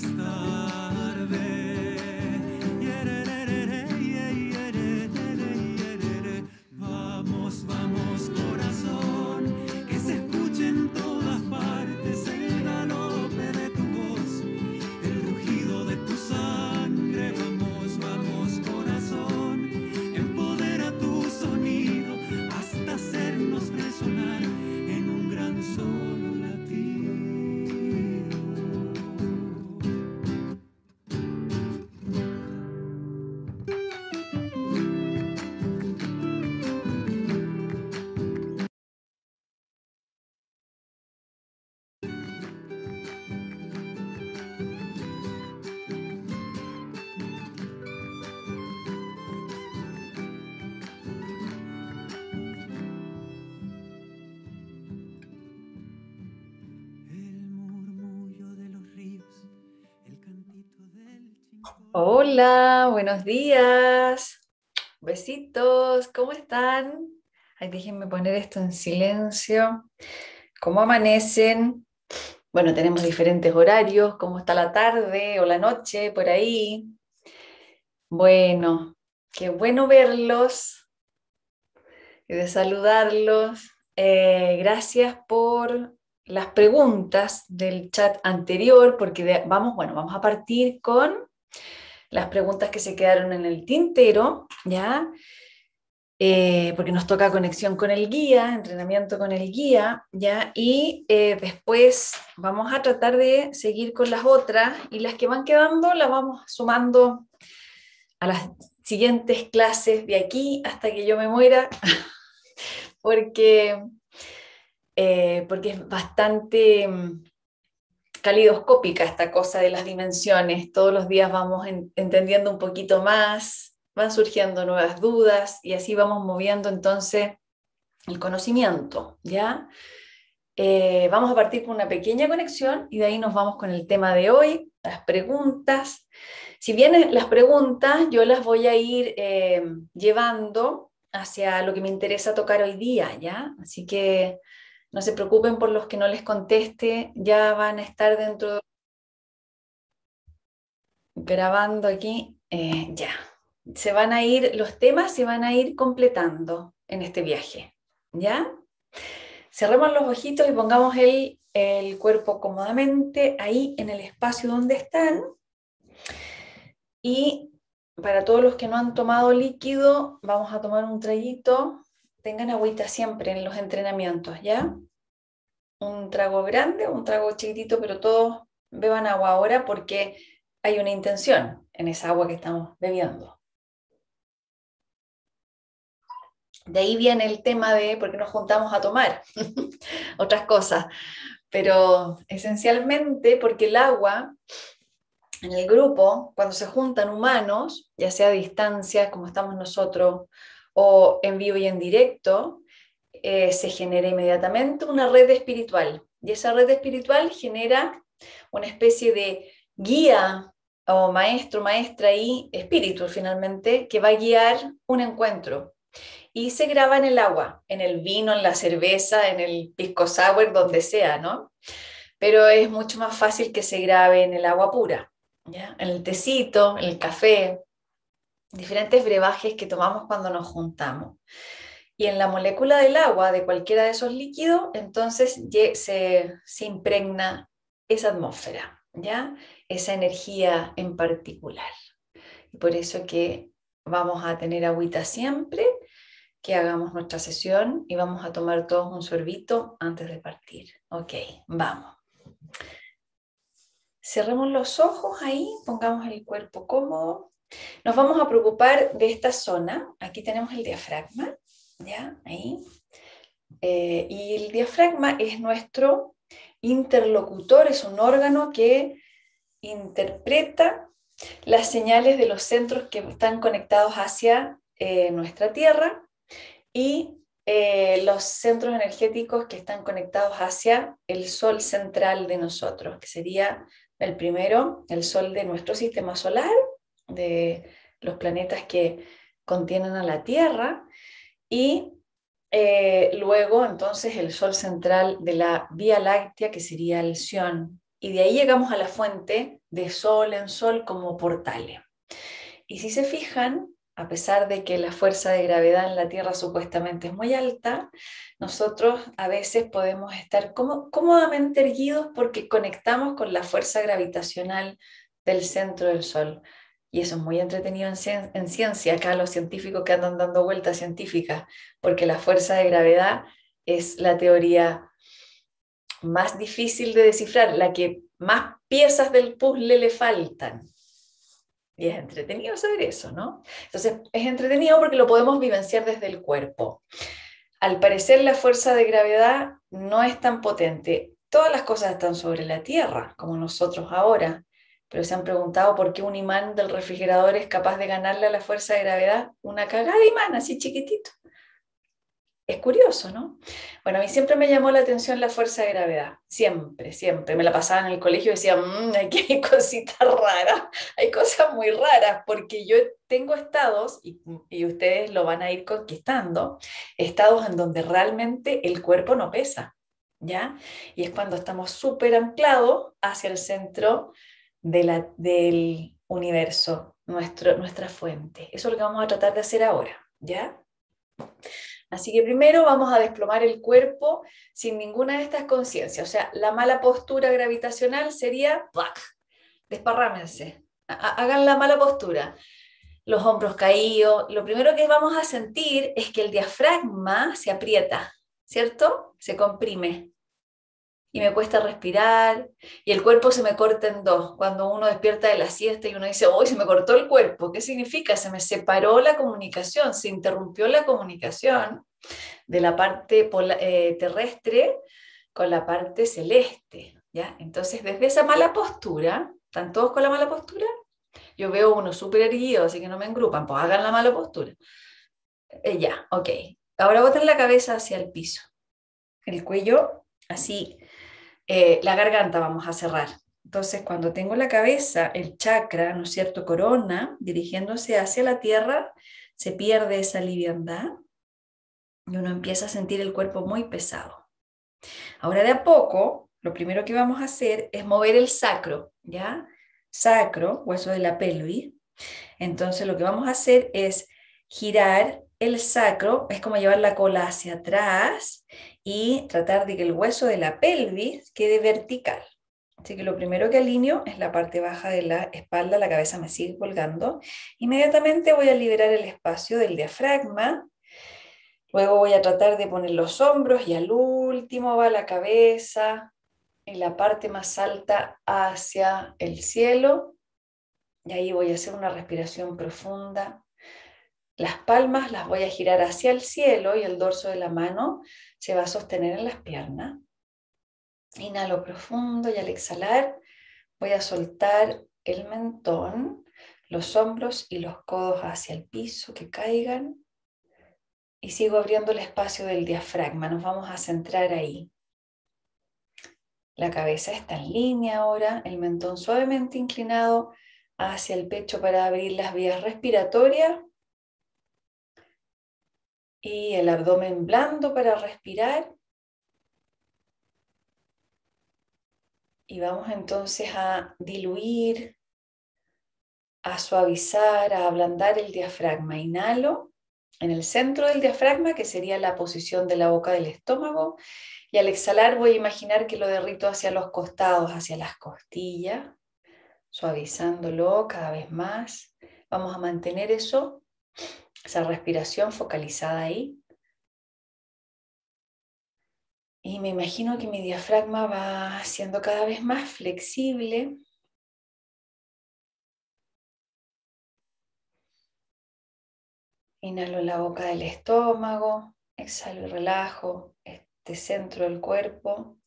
fiesta. Hola, buenos días. Besitos, ¿cómo están? Ay, déjenme poner esto en silencio. ¿Cómo amanecen? Bueno, tenemos diferentes horarios, ¿cómo está la tarde o la noche por ahí? Bueno, qué bueno verlos y de saludarlos. Eh, gracias por las preguntas del chat anterior, porque vamos, bueno, vamos a partir con las preguntas que se quedaron en el tintero, ¿ya? Eh, porque nos toca conexión con el guía, entrenamiento con el guía, ¿ya? Y eh, después vamos a tratar de seguir con las otras y las que van quedando las vamos sumando a las siguientes clases de aquí hasta que yo me muera, porque, eh, porque es bastante calidoscópica esta cosa de las dimensiones. Todos los días vamos entendiendo un poquito más, van surgiendo nuevas dudas y así vamos moviendo entonces el conocimiento, ¿ya? Eh, vamos a partir con una pequeña conexión y de ahí nos vamos con el tema de hoy, las preguntas. Si bien las preguntas yo las voy a ir eh, llevando hacia lo que me interesa tocar hoy día, ¿ya? Así que no se preocupen por los que no les conteste, ya van a estar dentro grabando aquí, eh, ya. Se van a ir, los temas se van a ir completando en este viaje, ¿ya? Cerremos los ojitos y pongamos el, el cuerpo cómodamente ahí en el espacio donde están. Y para todos los que no han tomado líquido, vamos a tomar un traguito tengan agüita siempre en los entrenamientos, ¿ya? Un trago grande, un trago chiquitito, pero todos beban agua ahora porque hay una intención en esa agua que estamos bebiendo. De ahí viene el tema de por qué nos juntamos a tomar otras cosas, pero esencialmente porque el agua en el grupo, cuando se juntan humanos, ya sea a distancia, como estamos nosotros, o en vivo y en directo, eh, se genera inmediatamente una red espiritual. Y esa red espiritual genera una especie de guía o maestro, maestra y espíritu finalmente que va a guiar un encuentro. Y se graba en el agua, en el vino, en la cerveza, en el pisco sour, donde sea, ¿no? Pero es mucho más fácil que se grabe en el agua pura, ¿ya? En el tecito, en el café, diferentes brebajes que tomamos cuando nos juntamos. Y en la molécula del agua, de cualquiera de esos líquidos, entonces se, se impregna esa atmósfera, ¿ya? Esa energía en particular. Y por eso que vamos a tener agüita siempre que hagamos nuestra sesión y vamos a tomar todos un sorbito antes de partir. Ok, vamos. Cerremos los ojos ahí, pongamos el cuerpo cómodo. Nos vamos a preocupar de esta zona. Aquí tenemos el diafragma, ¿ya? Ahí. Eh, y el diafragma es nuestro interlocutor, es un órgano que interpreta las señales de los centros que están conectados hacia eh, nuestra Tierra y eh, los centros energéticos que están conectados hacia el Sol central de nosotros, que sería el primero, el Sol de nuestro sistema solar, de los planetas que contienen a la Tierra y eh, luego entonces el Sol central de la Vía Láctea, que sería el Sion, y de ahí llegamos a la fuente de sol en sol como portales. Y si se fijan, a pesar de que la fuerza de gravedad en la Tierra supuestamente es muy alta, nosotros a veces podemos estar cómodamente erguidos porque conectamos con la fuerza gravitacional del centro del Sol. Y eso es muy entretenido en, en ciencia, acá los científicos que andan dando vueltas científicas, porque la fuerza de gravedad es la teoría más difícil de descifrar, la que más piezas del puzzle le faltan. Y es entretenido saber eso, ¿no? Entonces, es entretenido porque lo podemos vivenciar desde el cuerpo. Al parecer, la fuerza de gravedad no es tan potente. Todas las cosas están sobre la Tierra, como nosotros ahora, pero se han preguntado por qué un imán del refrigerador es capaz de ganarle a la fuerza de gravedad una cagada de imán así chiquitito. Es curioso, ¿no? Bueno, a mí siempre me llamó la atención la fuerza de gravedad, siempre, siempre. Me la pasaba en el colegio y decía, mmm, aquí hay cositas raras, hay cosas muy raras, porque yo tengo estados, y, y ustedes lo van a ir conquistando, estados en donde realmente el cuerpo no pesa, ¿ya? Y es cuando estamos súper anclados hacia el centro del universo, nuestro, nuestra fuente. Eso es lo que vamos a tratar de hacer ahora, ¿ya? Así que primero vamos a desplomar el cuerpo sin ninguna de estas conciencias. O sea, la mala postura gravitacional sería, desparrámense, hagan la mala postura. Los hombros caídos. Lo primero que vamos a sentir es que el diafragma se aprieta, ¿cierto? Se comprime y me cuesta respirar y el cuerpo se me corta en dos. Cuando uno despierta de la siesta y uno dice, hoy se me cortó el cuerpo, ¿qué significa? Se me separó la comunicación, se interrumpió la comunicación de la parte eh, terrestre con la parte celeste. ¿ya? Entonces, desde esa mala postura, ¿están todos con la mala postura? Yo veo uno súper erguido, así que no me engrupan, pues hagan la mala postura. Eh, ya, ok. Ahora boten la cabeza hacia el piso. El cuello así eh, la garganta vamos a cerrar. Entonces, cuando tengo la cabeza, el chakra, ¿no es cierto?, corona, dirigiéndose hacia la tierra, se pierde esa liviandad y uno empieza a sentir el cuerpo muy pesado. Ahora, de a poco, lo primero que vamos a hacer es mover el sacro, ¿ya? Sacro, hueso de la pelvis. Entonces, lo que vamos a hacer es girar el sacro, es como llevar la cola hacia atrás y tratar de que el hueso de la pelvis quede vertical. Así que lo primero que alineo es la parte baja de la espalda, la cabeza me sigue colgando. Inmediatamente voy a liberar el espacio del diafragma. Luego voy a tratar de poner los hombros y al último va la cabeza en la parte más alta hacia el cielo. Y ahí voy a hacer una respiración profunda. Las palmas las voy a girar hacia el cielo y el dorso de la mano se va a sostener en las piernas. Inhalo profundo y al exhalar voy a soltar el mentón, los hombros y los codos hacia el piso que caigan y sigo abriendo el espacio del diafragma. Nos vamos a centrar ahí. La cabeza está en línea ahora, el mentón suavemente inclinado hacia el pecho para abrir las vías respiratorias y el abdomen blando para respirar. Y vamos entonces a diluir, a suavizar, a ablandar el diafragma. Inhalo en el centro del diafragma, que sería la posición de la boca del estómago. Y al exhalar voy a imaginar que lo derrito hacia los costados, hacia las costillas, suavizándolo cada vez más. Vamos a mantener eso esa respiración focalizada ahí. Y me imagino que mi diafragma va siendo cada vez más flexible. Inhalo la boca del estómago, exhalo y relajo este centro del cuerpo.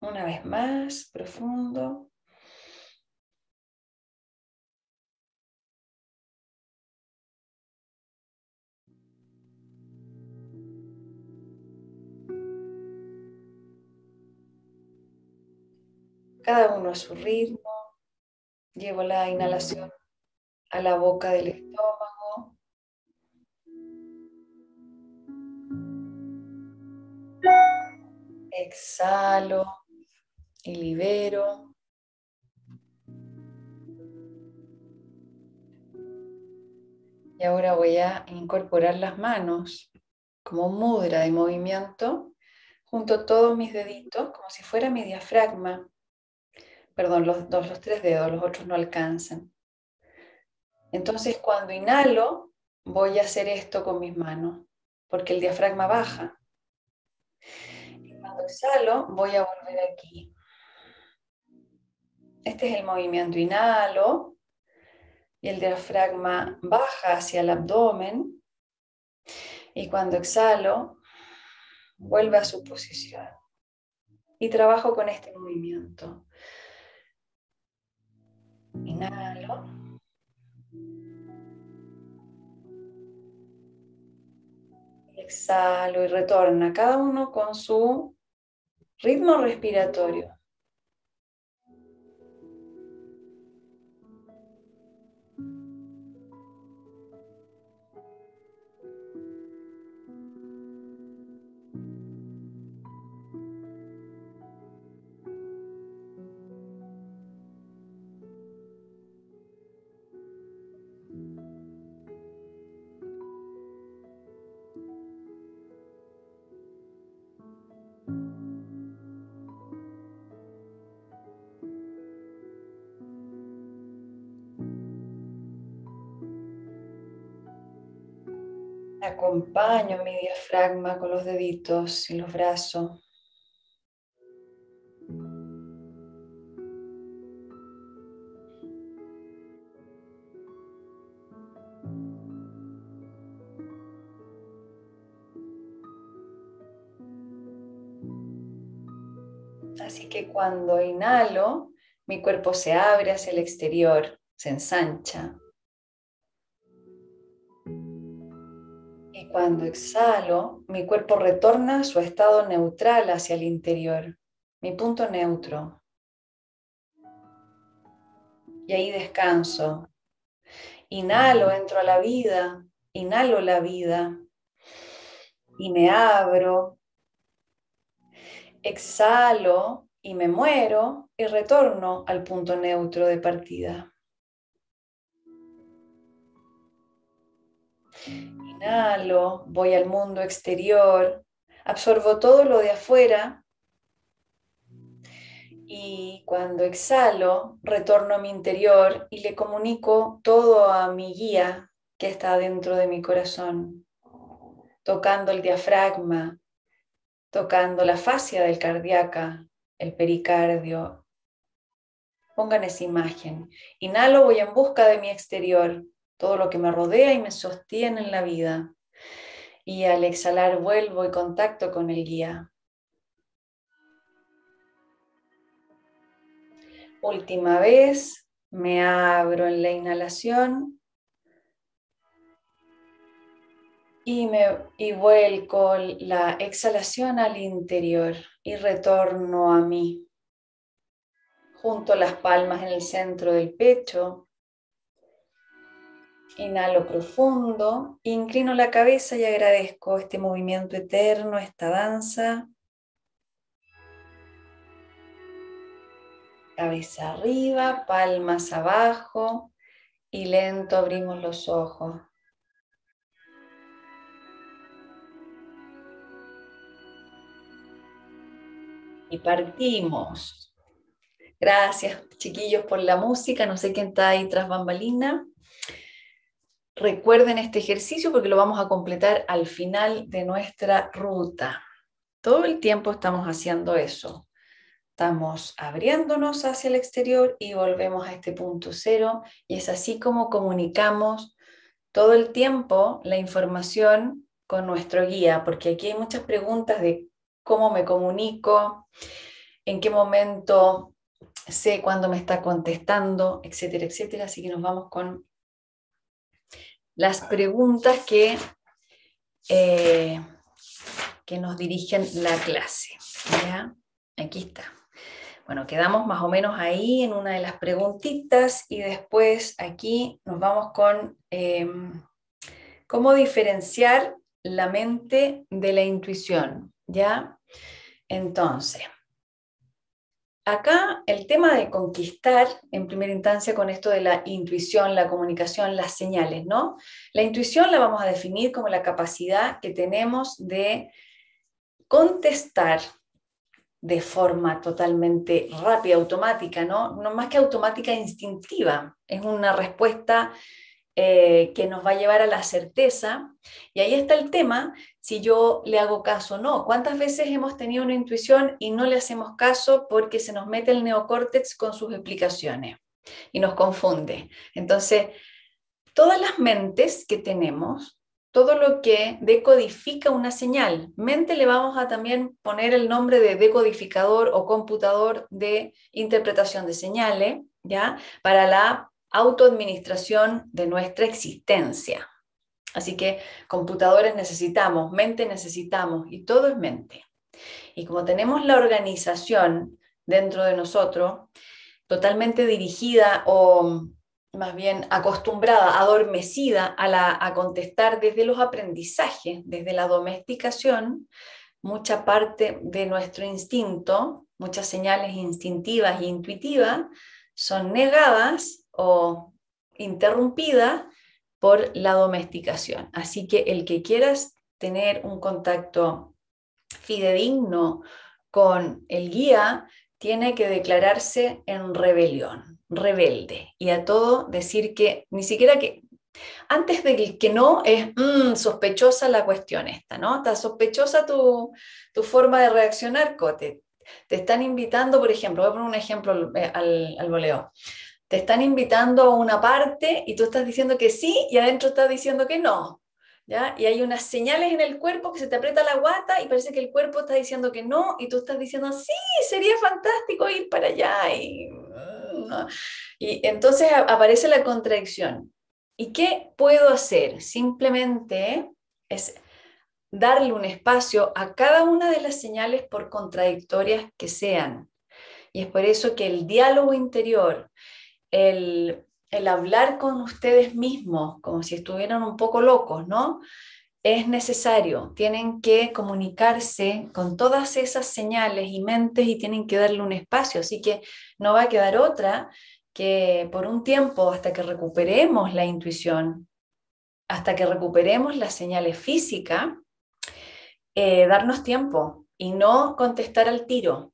Una vez más, profundo. Cada uno a su ritmo. Llevo la inhalación a la boca del estómago. Exhalo y libero. Y ahora voy a incorporar las manos como mudra de movimiento junto todos mis deditos, como si fuera mi diafragma. Perdón, los, dos, los tres dedos, los otros no alcanzan. Entonces cuando inhalo, voy a hacer esto con mis manos, porque el diafragma baja. Y cuando exhalo, voy a volver aquí. Este es el movimiento. Inhalo y el diafragma baja hacia el abdomen. Y cuando exhalo, vuelve a su posición. Y trabajo con este movimiento. Inhalo. Exhalo y retorna, cada uno con su ritmo respiratorio. Acompaño mi diafragma con los deditos y los brazos. Así que cuando inhalo, mi cuerpo se abre hacia el exterior, se ensancha. Cuando exhalo, mi cuerpo retorna a su estado neutral hacia el interior, mi punto neutro. Y ahí descanso. Inhalo, entro a la vida, inhalo la vida y me abro. Exhalo y me muero y retorno al punto neutro de partida. Inhalo, voy al mundo exterior, absorbo todo lo de afuera y cuando exhalo retorno a mi interior y le comunico todo a mi guía que está dentro de mi corazón, tocando el diafragma, tocando la fascia del cardíaca, el pericardio. Pongan esa imagen. Inhalo, voy en busca de mi exterior todo lo que me rodea y me sostiene en la vida. Y al exhalar vuelvo y contacto con el guía. Última vez, me abro en la inhalación y, me, y vuelco la exhalación al interior y retorno a mí. Junto las palmas en el centro del pecho Inhalo profundo, inclino la cabeza y agradezco este movimiento eterno, esta danza. Cabeza arriba, palmas abajo y lento abrimos los ojos. Y partimos. Gracias, chiquillos, por la música. No sé quién está ahí tras bambalina. Recuerden este ejercicio porque lo vamos a completar al final de nuestra ruta. Todo el tiempo estamos haciendo eso. Estamos abriéndonos hacia el exterior y volvemos a este punto cero y es así como comunicamos todo el tiempo la información con nuestro guía, porque aquí hay muchas preguntas de cómo me comunico, en qué momento sé cuándo me está contestando, etcétera, etcétera. Así que nos vamos con las preguntas que, eh, que nos dirigen la clase. Aquí está. Bueno, quedamos más o menos ahí en una de las preguntitas y después aquí nos vamos con em, cómo diferenciar la mente de la intuición, ¿ya? Entonces, acá el tema de conquistar, en primera instancia, con esto de la intuición, la comunicación, las señales, ¿no? La intuición la vamos a definir como la capacidad que tenemos de contestar de forma totalmente rápida, automática, ¿no? No más que automática, instintiva. Es una respuesta eh, que nos va a llevar a la certeza. Y ahí está el tema, si yo le hago caso o no. ¿Cuántas veces hemos tenido una intuición y no le hacemos caso porque se nos mete el neocórtex con sus explicaciones y nos confunde? Entonces, todas las mentes que tenemos, todo lo que decodifica una señal, mente le vamos a también poner el nombre de decodificador o computador de interpretación de señales, ¿ya? Para la autoadministración de nuestra existencia. Así que computadores necesitamos, mente necesitamos y todo es mente. Y como tenemos la organización dentro de nosotros, totalmente dirigida o más bien acostumbrada, adormecida a, la, a contestar desde los aprendizajes, desde la domesticación, mucha parte de nuestro instinto, muchas señales instintivas e intuitivas son negadas o interrumpida por la domesticación. Así que el que quieras tener un contacto fidedigno con el guía, tiene que declararse en rebelión, rebelde, y a todo decir que ni siquiera que antes del que no es mm, sospechosa la cuestión esta, ¿no? Está sospechosa tu, forma de reaccionar, Cote. Te están invitando, por ejemplo, voy a poner un ejemplo al, al, al voleo te están invitando a una parte y tú estás diciendo que sí y adentro estás diciendo que no. ¿Ya? Y hay unas señales en el cuerpo que se te aprieta la guata y parece que el cuerpo está diciendo que no y tú estás diciendo, sí, sería fantástico ir para allá. Y, y entonces aparece la contradicción. ¿Y qué puedo hacer? Simplemente es darle un espacio a cada una de las señales por contradictorias que sean. Y es por eso que el diálogo interior, el, hablar con ustedes mismos como si estuvieran un poco locos, ¿no? Es necesario, tienen que comunicarse con todas esas señales y mentes y tienen que darle un espacio, así que no va a quedar otra que por un tiempo, hasta que recuperemos la intuición, hasta que recuperemos las señales físicas, eh, darnos tiempo y no contestar al tiro.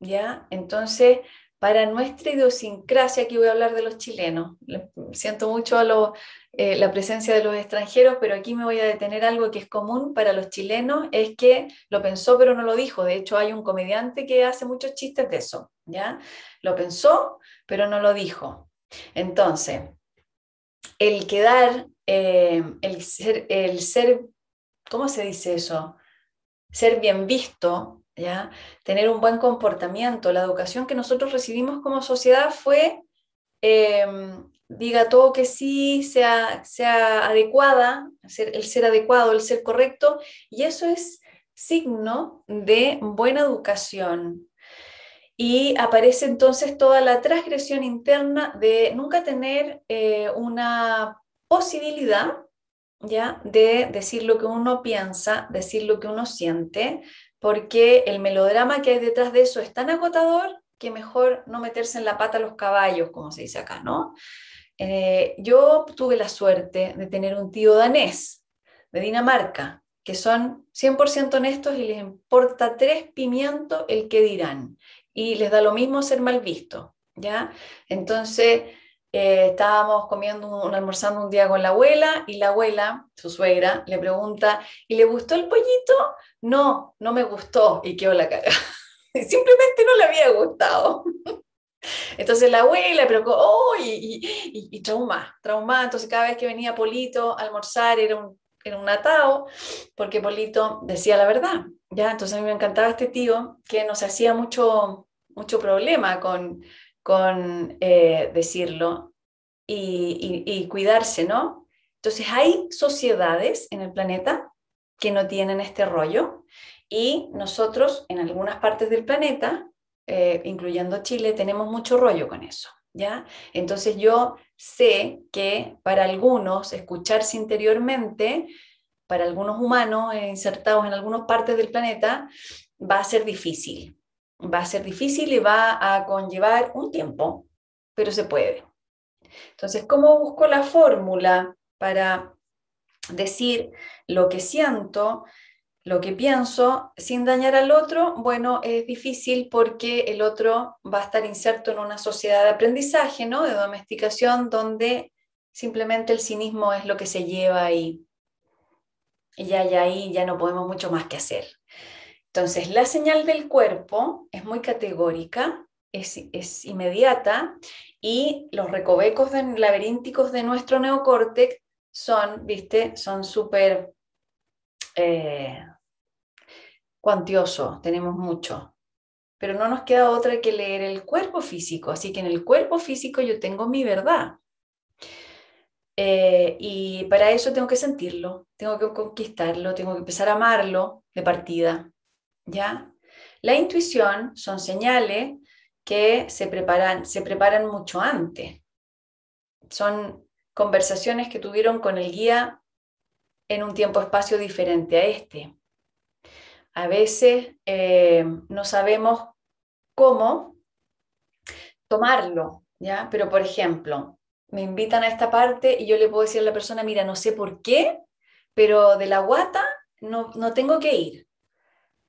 ¿Ya? Entonces, para nuestra idiosincrasia, aquí voy a hablar de los chilenos, siento mucho a eh, la presencia de los extranjeros, pero aquí me voy a detener algo que es común para los chilenos, es que lo pensó pero no lo dijo. De hecho, hay un comediante que hace muchos chistes de eso, ¿ya? Lo pensó pero no lo dijo. Entonces, el quedar, eh, el, ser, el ser, ¿cómo se dice eso? Ser bien visto Tener un buen comportamiento. La educación que nosotros recibimos como sociedad fue, em, diga todo que sí, sea, sea adecuada, el ser adecuado, el ser correcto, y eso es signo de buena educación. Y aparece entonces toda la transgresión interna de nunca tener eh, una posibilidad ¿ya? de decir lo que uno piensa, decir lo que uno siente, porque el melodrama que hay detrás de eso es tan agotador que mejor no meterse en la pata a los caballos, como se dice acá, ¿no? Eh, yo tuve la suerte de tener un tío danés de Dinamarca, que son 100% honestos y les importa tres pimientos el que dirán, y les da lo mismo ser mal visto, ¿ya? Entonces, eh, estábamos comiendo, un, almorzando un día con la abuela y la abuela, su suegra, le pregunta, ¿y le gustó el pollito? No, no me gustó y quedó la cara. Simplemente no le había gustado. Entonces la abuela, pero oh, y, y, y, trauma, trauma. Entonces cada vez que venía Polito a almorzar era un, era un atao, porque Polito decía la verdad. ¿ya? Entonces a mí me encantaba este tío que nos hacía mucho, mucho problema con, con eh, decirlo y, cuidarse, ¿no? Entonces hay sociedades en el planeta que no tienen este rollo y nosotros en algunas partes del planeta eh, incluyendo Chile, tenemos mucho rollo con eso. ¿Ya? Entonces yo sé que para algunos escucharse interiormente, para algunos humanos insertados en algunas partes del planeta, va a ser difícil. Va a ser difícil y va a conllevar un tiempo, pero se puede. Entonces, ¿cómo busco la fórmula para decir lo que siento, lo que pienso, sin dañar al otro? Bueno, es difícil porque el otro va a estar inserto en una sociedad de aprendizaje, ¿no? De domesticación, donde simplemente el cinismo es lo que se lleva ahí. Y ya, ya ahí ya no podemos mucho más que hacer. Entonces, la señal del cuerpo es muy categórica, es, es inmediata y los recovecos laberínticos de nuestro neocórtex son, viste, son súper eh, cuantiosos, tenemos mucho. Pero no nos queda otra que leer el cuerpo físico. Así que en el cuerpo físico yo tengo mi verdad. Eh, y para eso tengo que sentirlo, tengo que conquistarlo, tengo que empezar a amarlo de partida. ¿Ya? La intuición son señales que se preparan, se preparan mucho antes. Son conversaciones que tuvieron con el guía en un tiempo-espacio diferente a este. A veces eh, no sabemos cómo tomarlo, ¿ya? Pero, por ejemplo, me invitan a esta parte y yo le puedo decir a la persona, mira, no sé por qué, pero de la guata no, no tengo que ir.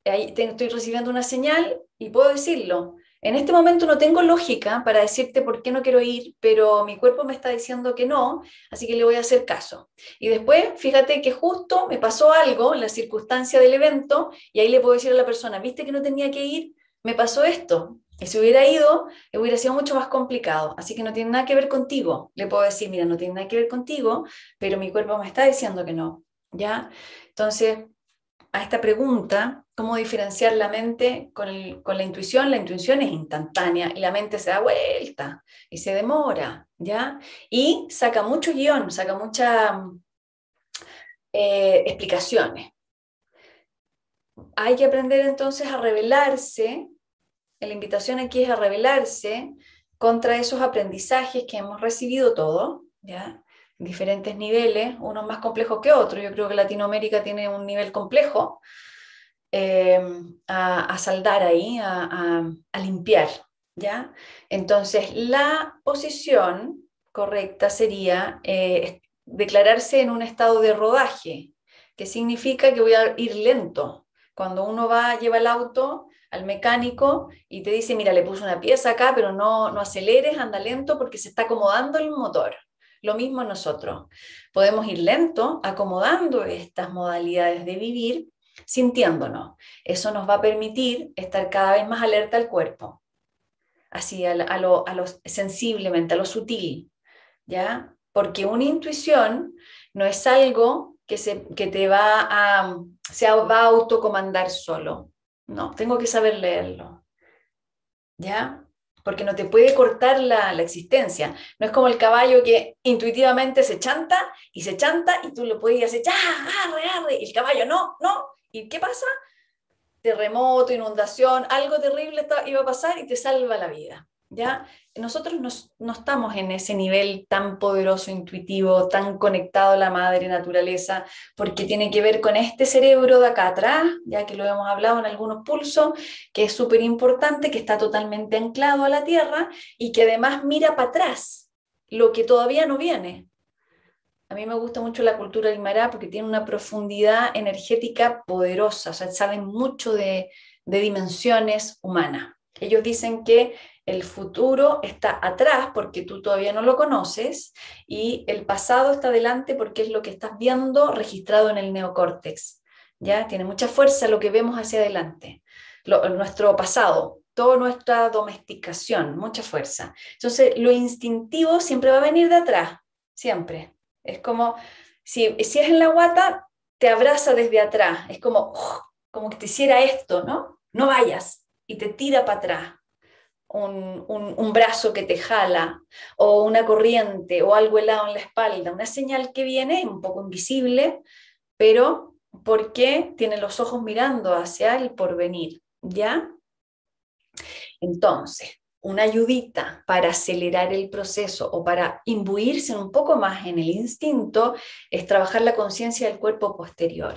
Ahí estoy recibiendo una señal y puedo decirlo. En este momento no tengo lógica para decirte por qué no quiero ir, pero mi cuerpo me está diciendo que no, así que le voy a hacer caso. Y después, fíjate que justo me pasó algo en la circunstancia del evento y ahí le puedo decir a la persona, viste que no tenía que ir, me pasó esto. Y si hubiera ido, hubiera sido mucho más complicado. Así que no tiene nada que ver contigo. Le puedo decir, mira, no tiene nada que ver contigo, pero mi cuerpo me está diciendo que no. ¿Ya? Entonces, a esta pregunta, ¿cómo diferenciar la mente con, la intuición? La intuición es instantánea y la mente se da vuelta y se demora, ¿ya? Y saca mucho guion, saca muchas eh, explicaciones. Hay que aprender entonces a revelarse, la invitación aquí es a revelarse contra esos aprendizajes que hemos recibido todos, ¿ya? diferentes niveles, unos más complejos que otros. Yo creo que Latinoamérica tiene un nivel complejo eh, a, saldar ahí, a, limpiar. ¿ya? Entonces, la posición correcta sería eh, declararse en un estado de rodaje, que significa que voy a ir lento. Cuando uno va, lleva el auto al mecánico y te dice, mira, le puse una pieza acá, pero no, no aceleres, anda lento porque se está acomodando el motor. Lo mismo nosotros. Podemos ir lento, acomodando estas modalidades de vivir, sintiéndonos. Eso nos va a permitir estar cada vez más alerta al cuerpo, así a lo, sensiblemente, a lo sutil, ¿ya? Porque una intuición no es algo que, se, que te va a, se va a autocomandar solo. No, tengo que saber leerlo. ¿Ya? porque no te puede cortar la, existencia. No es como el caballo que intuitivamente se chanta y se chanta y tú lo puedes hacer, ¡ya, arre, arre! Y el caballo, no, no. ¿Y qué pasa? Terremoto, inundación, algo terrible iba a pasar y te salva la vida. ¿ya? Nosotros no estamos en ese nivel tan poderoso, intuitivo, tan conectado a la madre naturaleza, porque tiene que ver con este cerebro de acá atrás, ya que lo hemos hablado en algunos pulsos, que es súper importante, que está totalmente anclado a la tierra y que además mira para atrás lo que todavía no viene. A mí me gusta mucho la cultura Aymara porque tiene una profundidad energética poderosa, o sea, saben mucho de, dimensiones humanas. Ellos dicen que el futuro está atrás porque tú todavía no lo conoces y el pasado está adelante porque es lo que estás viendo registrado en el neocórtex. ¿ya? Tiene mucha fuerza lo que vemos hacia adelante. nuestro pasado, toda nuestra domesticación, mucha fuerza. Entonces, lo instintivo siempre va a venir de atrás, siempre. Es como, si, si es en la guata, te abraza desde atrás. Es como, como que te hiciera esto, ¿no? No vayas. Y te tira para atrás un, brazo que te jala o una corriente o algo helado en la espalda, una señal que viene un poco invisible, pero porque tiene los ojos mirando hacia el porvenir, ¿ya? Entonces, una ayudita para acelerar el proceso o para imbuirse un poco más en el instinto es trabajar la conciencia del cuerpo posterior.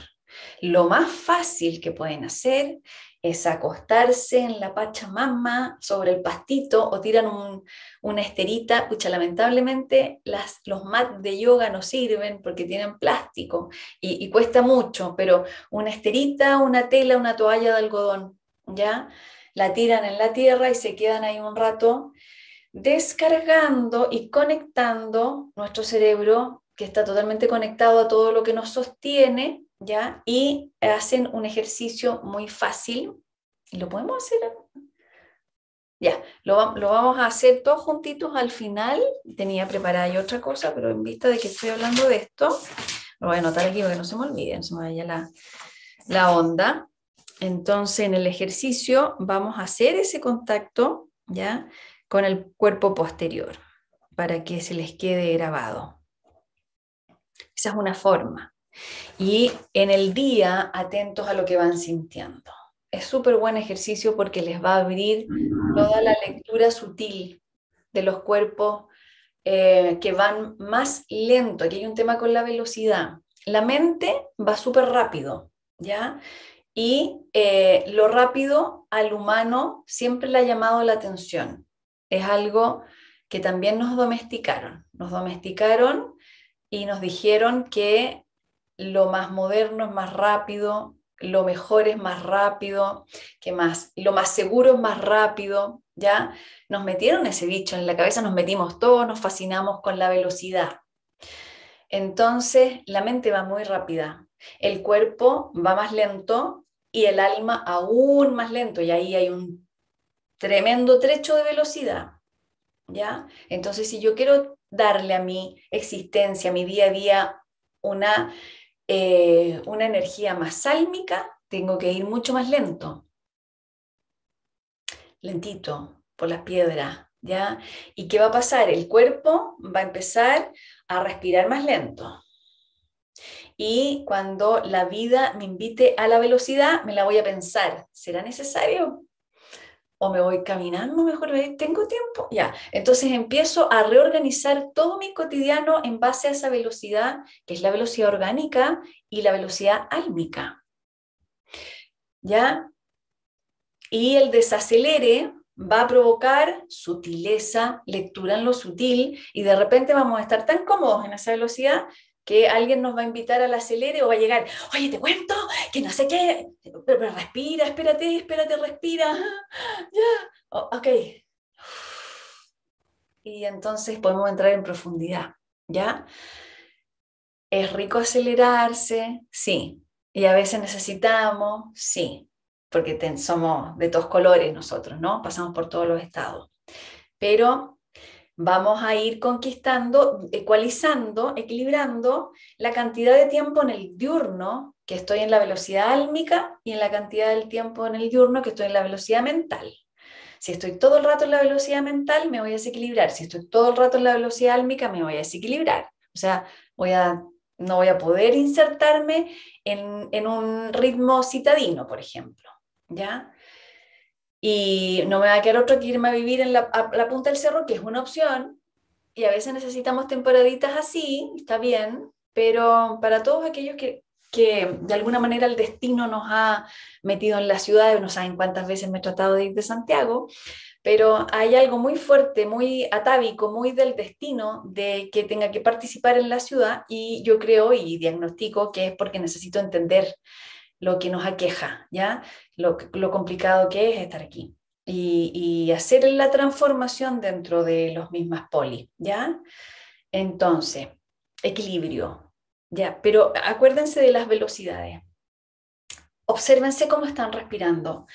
Lo más fácil que pueden hacer es acostarse en la pachamama sobre el pastito o tiran una esterita. Pucha, lamentablemente las, los mats de yoga no sirven porque tienen plástico y cuesta mucho, pero una esterita, una tela, una toalla de algodón, ¿ya? La tiran en la tierra y se quedan ahí un rato descargando y conectando nuestro cerebro que está totalmente conectado a todo lo que nos sostiene ¿ya? Y hacen un ejercicio muy fácil. ¿Y lo podemos hacer? Ya, lo, lo, vamos a hacer todos juntitos al final. Tenía preparada yo otra cosa, pero en vista de que estoy hablando de esto, lo voy a anotar aquí para que no se me olviden, se me la, la onda. Entonces, en el ejercicio vamos a hacer ese contacto, ¿ya? Con el cuerpo posterior, para que se les quede grabado. Esa es una forma. Y en el día, atentos a lo que van sintiendo. Es súper buen ejercicio porque les va a abrir toda la lectura sutil de los cuerpos eh, que van más lento. Aquí hay un tema con la velocidad. La mente va súper rápido, ¿ya? Y eh, lo rápido al humano siempre le ha llamado la atención. Es algo que también nos domesticaron. Nos domesticaron y nos dijeron que lo más moderno es más rápido, lo mejor es más rápido, que más? Lo más seguro es más rápido, ¿ya? Nos metieron ese bicho en la cabeza, nos metimos todos, nos fascinamos con la velocidad. Entonces, la mente va muy rápida, el cuerpo va más lento y el alma aún más lento, y ahí hay un tremendo trecho de velocidad, ¿ya? Entonces, si yo quiero darle a mi existencia, a mi día a día, una eh, una energía más sálmica, tengo que ir mucho más lento, lentito, por las piedras, ¿ya? ¿Y qué va a pasar? El cuerpo va a empezar a respirar más lento. Y cuando la vida me invite a la velocidad, me la voy a pensar, ¿será necesario? o me voy caminando mejor, tengo tiempo, ya. Entonces empiezo a reorganizar todo mi cotidiano en base a esa velocidad, que es la velocidad orgánica y la velocidad álmica. ¿Ya? Y el desacelere va a provocar sutileza, lectura en lo sutil, y de repente vamos a estar tan cómodos en esa velocidad que alguien nos va a invitar al acelere o va a llegar, oye, te cuento que no sé qué, pero, respira, espérate, espérate, respira, ya, ok. Y entonces podemos entrar en profundidad, ¿ya? ¿Es rico acelerarse? Sí. ¿Y a veces necesitamos? Sí, porque somos de todos colores nosotros, ¿no? Pasamos por todos los estados. Pero vamos a ir conquistando, ecualizando, equilibrando la cantidad de tiempo en el diurno que estoy en la velocidad álmica y en la cantidad del tiempo en el diurno que estoy en la velocidad mental. Si estoy todo el rato en la velocidad mental, me voy a desequilibrar. Si estoy todo el rato en la velocidad álmica, me voy a desequilibrar. O sea, voy a, no voy a poder insertarme en, en un ritmo citadino, por ejemplo. ¿Ya? Y no me va a quedar otro que irme a vivir en la, punta del cerro, que es una opción, y a veces necesitamos temporaditas así, está bien, pero para todos aquellos que, que de alguna manera el destino nos ha metido en la ciudad, no saben cuántas veces me he tratado de ir de Santiago, pero hay algo muy fuerte, muy atávico, muy del destino de que tenga que participar en la ciudad y yo creo y diagnostico que es porque necesito entender lo que nos aqueja, ¿ya? Lo, complicado que es estar aquí. Y, hacer la transformación dentro de los mismas polis, ¿ya? Entonces, equilibrio, ¿ya? Pero acuérdense de las velocidades. Obsérvense cómo están respirando.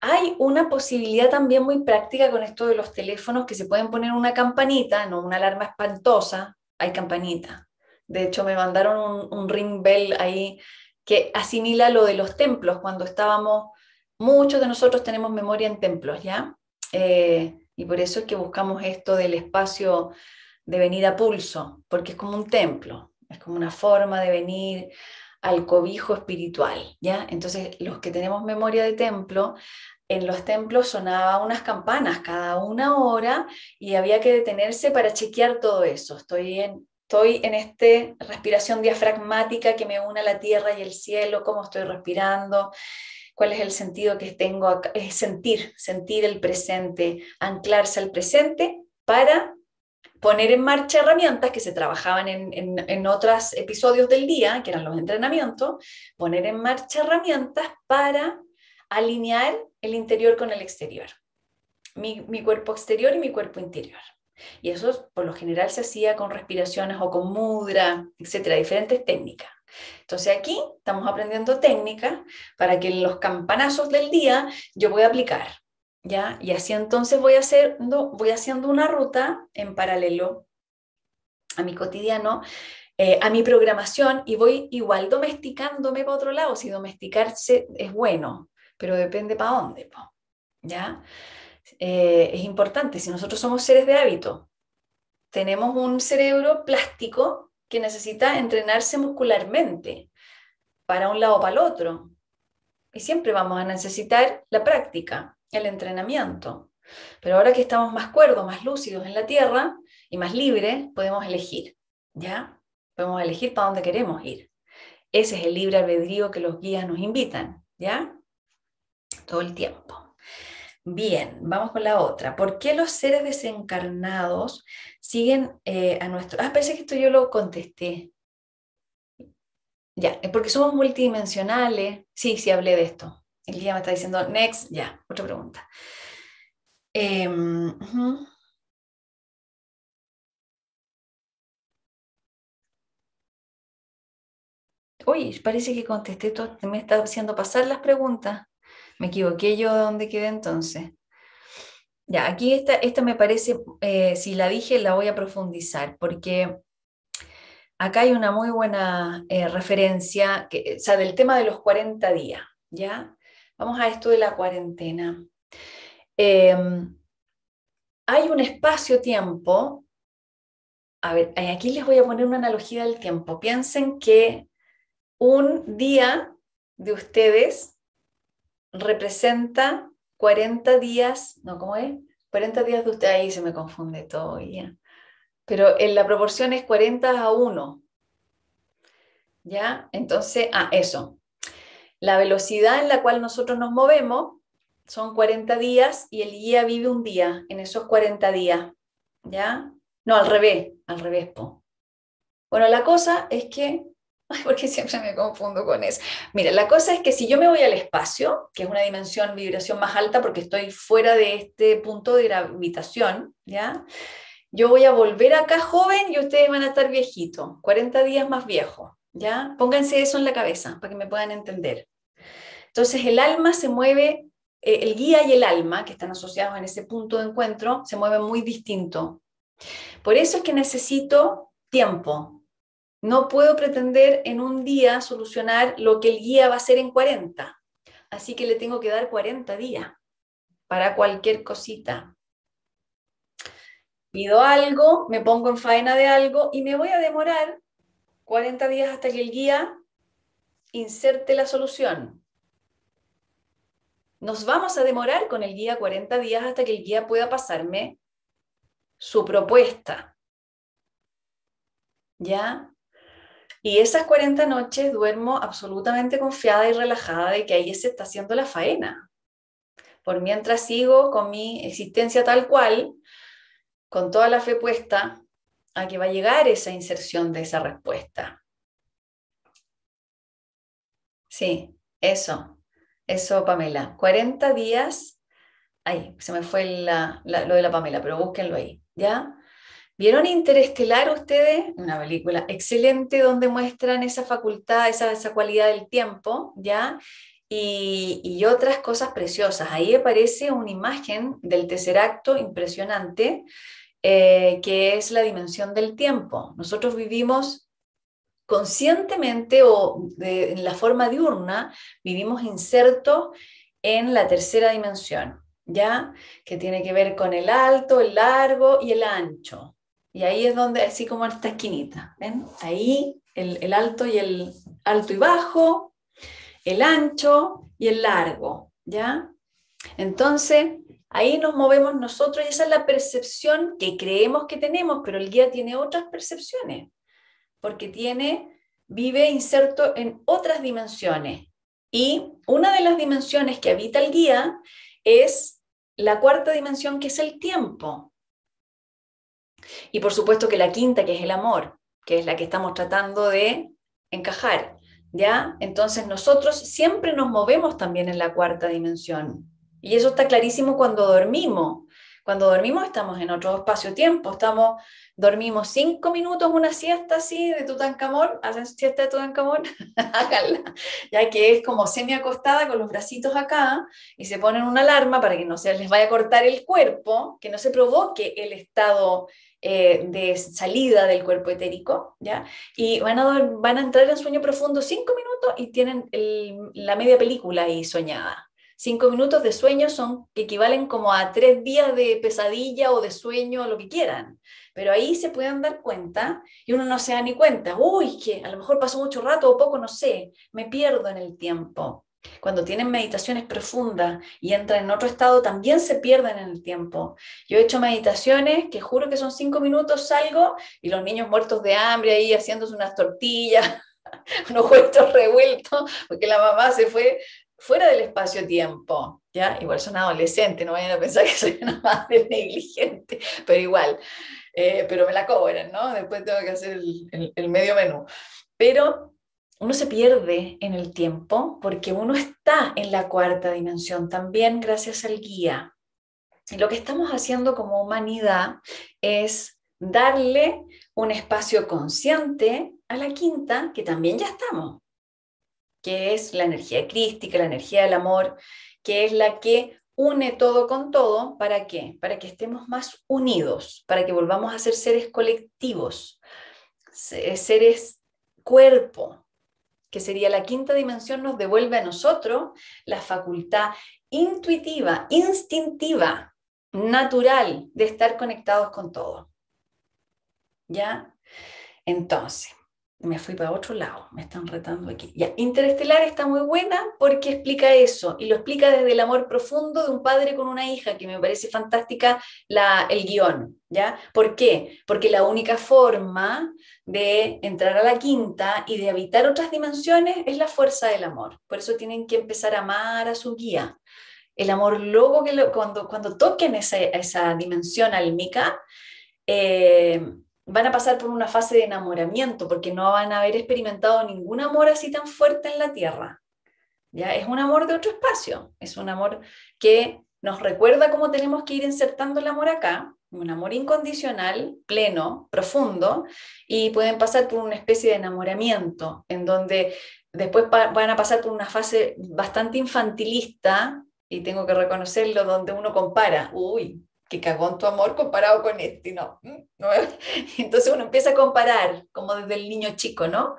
Hay una posibilidad también muy práctica con esto de los teléfonos que se pueden poner una campanita, no una alarma espantosa, hay campanita. De hecho, me mandaron un ring bell ahí que asimila lo de los templos, cuando estábamos, muchos de nosotros tenemos memoria en templos, ¿ya? Eh, y por eso es que buscamos esto del espacio de venir a pulso, porque es como un templo, es como una forma de venir al cobijo espiritual, ¿ya? Entonces, los que tenemos memoria de templo, en los templos sonaba unas campanas cada una hora y había que detenerse para chequear todo eso. Estoy en, estoy en esta respiración diafragmática que me une a la tierra y el cielo, cómo estoy respirando, cuál es el sentido que tengo, es sentir, sentir el presente, anclarse al presente para poner en marcha herramientas que se trabajaban en, en, otros episodios del día, que eran los entrenamientos, poner en marcha herramientas para alinear el interior con el exterior, mi, mi cuerpo exterior y mi cuerpo interior. Y eso por lo general se hacía con respiraciones o con mudra, etcétera, diferentes técnicas. Entonces aquí estamos aprendiendo técnicas para que en los campanazos del día yo voy a aplicar, ¿ya? Y así entonces voy haciendo, voy haciendo una ruta en paralelo a mi cotidiano, eh, a mi programación y voy igual domesticándome para otro lado. Si domesticarse es bueno, pero depende para dónde, ¿ya? Eh, es importante, si nosotros somos seres de hábito, tenemos un cerebro plástico que necesita entrenarse muscularmente para un lado o para el otro. Y siempre vamos a necesitar la práctica, el entrenamiento. Pero ahora que estamos más cuerdos, más lúcidos en la Tierra y más libres, podemos elegir, ¿ya? Podemos elegir para dónde queremos ir. Ese es el libre albedrío que los guías nos invitan, ¿ya? Todo el tiempo. Bien, vamos con la otra. ¿Por qué los seres desencarnados siguen eh, a nuestro... Ah, parece que esto yo lo contesté. Ya, porque somos multidimensionales. Sí, sí, hablé de esto. El día me está diciendo, next, ya, otra pregunta. Em, Uy, parece que contesté todo, me está haciendo pasar las preguntas. Me equivoqué yo de dónde quedé entonces. Ya, aquí esta, esta me parece, eh, si la dije, la voy a profundizar, porque acá hay una muy buena eh, referencia, que, o sea, del tema de los 40 días, ¿ya? Vamos a esto de la cuarentena. Em, hay un espacio-tiempo, a ver, aquí les voy a poner una analogía del tiempo. Piensen que un día de ustedes representa 40 días, ¿no? ¿Cómo es? 40 días de usted, ahí se me confunde todo ya. Pero en la proporción es 40 a 1. ¿Ya? Entonces, ah, eso. La velocidad en la cual nosotros nos movemos son 40 días y el guía vive un día en esos 40 días. ¿Ya? No, al revés, al revés. Po. Bueno, la cosa es que porque siempre me confundo con eso. Mira, la cosa es que si yo me voy al espacio, que es una dimensión, vibración más alta porque estoy fuera de este punto de gravitación, ¿ya? Yo voy a volver acá joven y ustedes van a estar viejitos, 40 días más viejos, ¿ya? Pónganse eso en la cabeza para que me puedan entender. Entonces el alma se mueve, eh, el guía y el alma, que están asociados en ese punto de encuentro, se mueven muy distinto. Por eso es que necesito tiempo, no puedo pretender en un día solucionar lo que el guía va a hacer en 40. Así que le tengo que dar 40 días para cualquier cosita. Pido algo, me pongo en faena de algo y me voy a demorar 40 días hasta que el guía inserte la solución. Nos vamos a demorar con el guía 40 días hasta que el guía pueda pasarme su propuesta. ¿Ya? Y esas 40 noches duermo absolutamente confiada y relajada de que ahí se está haciendo la faena. Por mientras sigo con mi existencia tal cual, con toda la fe puesta a que va a llegar esa inserción de esa respuesta. Sí, eso, eso, Pamela. 40 días, ay, se me fue lo de la Pamela, pero búsquenlo ahí, ¿ya? ¿Vieron Interestelar ustedes? Una película excelente donde muestran esa facultad, esa, esa cualidad del tiempo, ¿ya? Y, y, otras cosas preciosas. Ahí aparece una imagen del tercer acto impresionante, eh, que es la dimensión del tiempo. Nosotros vivimos conscientemente o en la forma diurna, vivimos insertos en la tercera dimensión, ¿ya? Que tiene que ver con el alto, el largo y el ancho. Y ahí es donde, así como en esta esquinita, ¿ven? Ahí el, alto y el alto y bajo, el ancho y el largo, ¿ya? Entonces, ahí nos movemos nosotros y esa es la percepción que creemos que tenemos, pero el guía tiene otras percepciones, porque tiene, vive inserto en otras dimensiones. Y una de las dimensiones que habita el guía es la cuarta dimensión, que es el tiempo. Y por supuesto que la quinta, que es el amor, que es la que estamos tratando de encajar. ¿Ya? Entonces nosotros siempre nos movemos también en la cuarta dimensión. Y eso está clarísimo cuando dormimos. Cuando dormimos estamos en otro espacio-tiempo, estamos, dormimos cinco minutos, una siesta así de Tutankamón, hacen siesta de Tutankamón, háganla, ya que es como semi acostada con los bracitos acá y se ponen una alarma para que no se les vaya a cortar el cuerpo, que no se provoque el estado eh, de salida del cuerpo etérico, ¿ya? Y van a, van a entrar en sueño profundo cinco minutos y tienen la media película ahí soñada. Cinco minutos de sueño son que equivalen como a tres días de pesadilla o de sueño, lo que quieran. Pero ahí se pueden dar cuenta y uno no se da ni cuenta. Uy, que a lo mejor pasó mucho rato o poco, no sé, me pierdo en el tiempo. Cuando tienen meditaciones profundas y entran en otro estado, también se pierden en el tiempo. Yo he hecho meditaciones que juro que son cinco minutos, salgo y los niños muertos de hambre ahí haciéndose unas tortillas, unos huevos revueltos, porque la mamá se fue fuera del espacio-tiempo, ¿ya? Igual son adolescentes, no vayan a pensar que soy una madre negligente, pero igual, eh, pero me la cobran, ¿no? Después tengo que hacer el, el medio menú. Pero uno se pierde en el tiempo porque uno está en la cuarta dimensión también gracias al guía. Y lo que estamos haciendo como humanidad es darle un espacio consciente a la quinta, que también ya estamos que es la energía crística, la energía del amor, que es la que une todo con todo, ¿para qué? Para que estemos más unidos, para que volvamos a ser seres colectivos, seres cuerpo, que sería la quinta dimensión, nos devuelve a nosotros la facultad intuitiva, instintiva, natural de estar conectados con todo. ¿Ya? Entonces, me fui para otro lado, me están retando aquí. Ya, Interestelar está muy buena porque explica eso y lo explica desde el amor profundo de un padre con una hija, que me parece fantástica la, el guion, ¿ya? ¿Por qué? Porque la única forma de entrar a la quinta y de habitar otras dimensiones es la fuerza del amor. Por eso tienen que empezar a amar a su guía. El amor luego que cuando, cuando toquen esa, esa dimensión álmica, eh, van a pasar por una fase de enamoramiento porque no van a haber experimentado ningún amor así tan fuerte en la tierra. ¿Ya? Es un amor de otro espacio, es un amor que nos recuerda cómo tenemos que ir insertando el amor acá, un amor incondicional, pleno, profundo, y pueden pasar por una especie de enamoramiento, en donde después van a pasar por una fase bastante infantilista, y tengo que reconocerlo, donde uno compara, uy, que cagó tu amor comparado con este, no, no. Entonces uno empieza a comparar, como desde el niño chico, ¿no?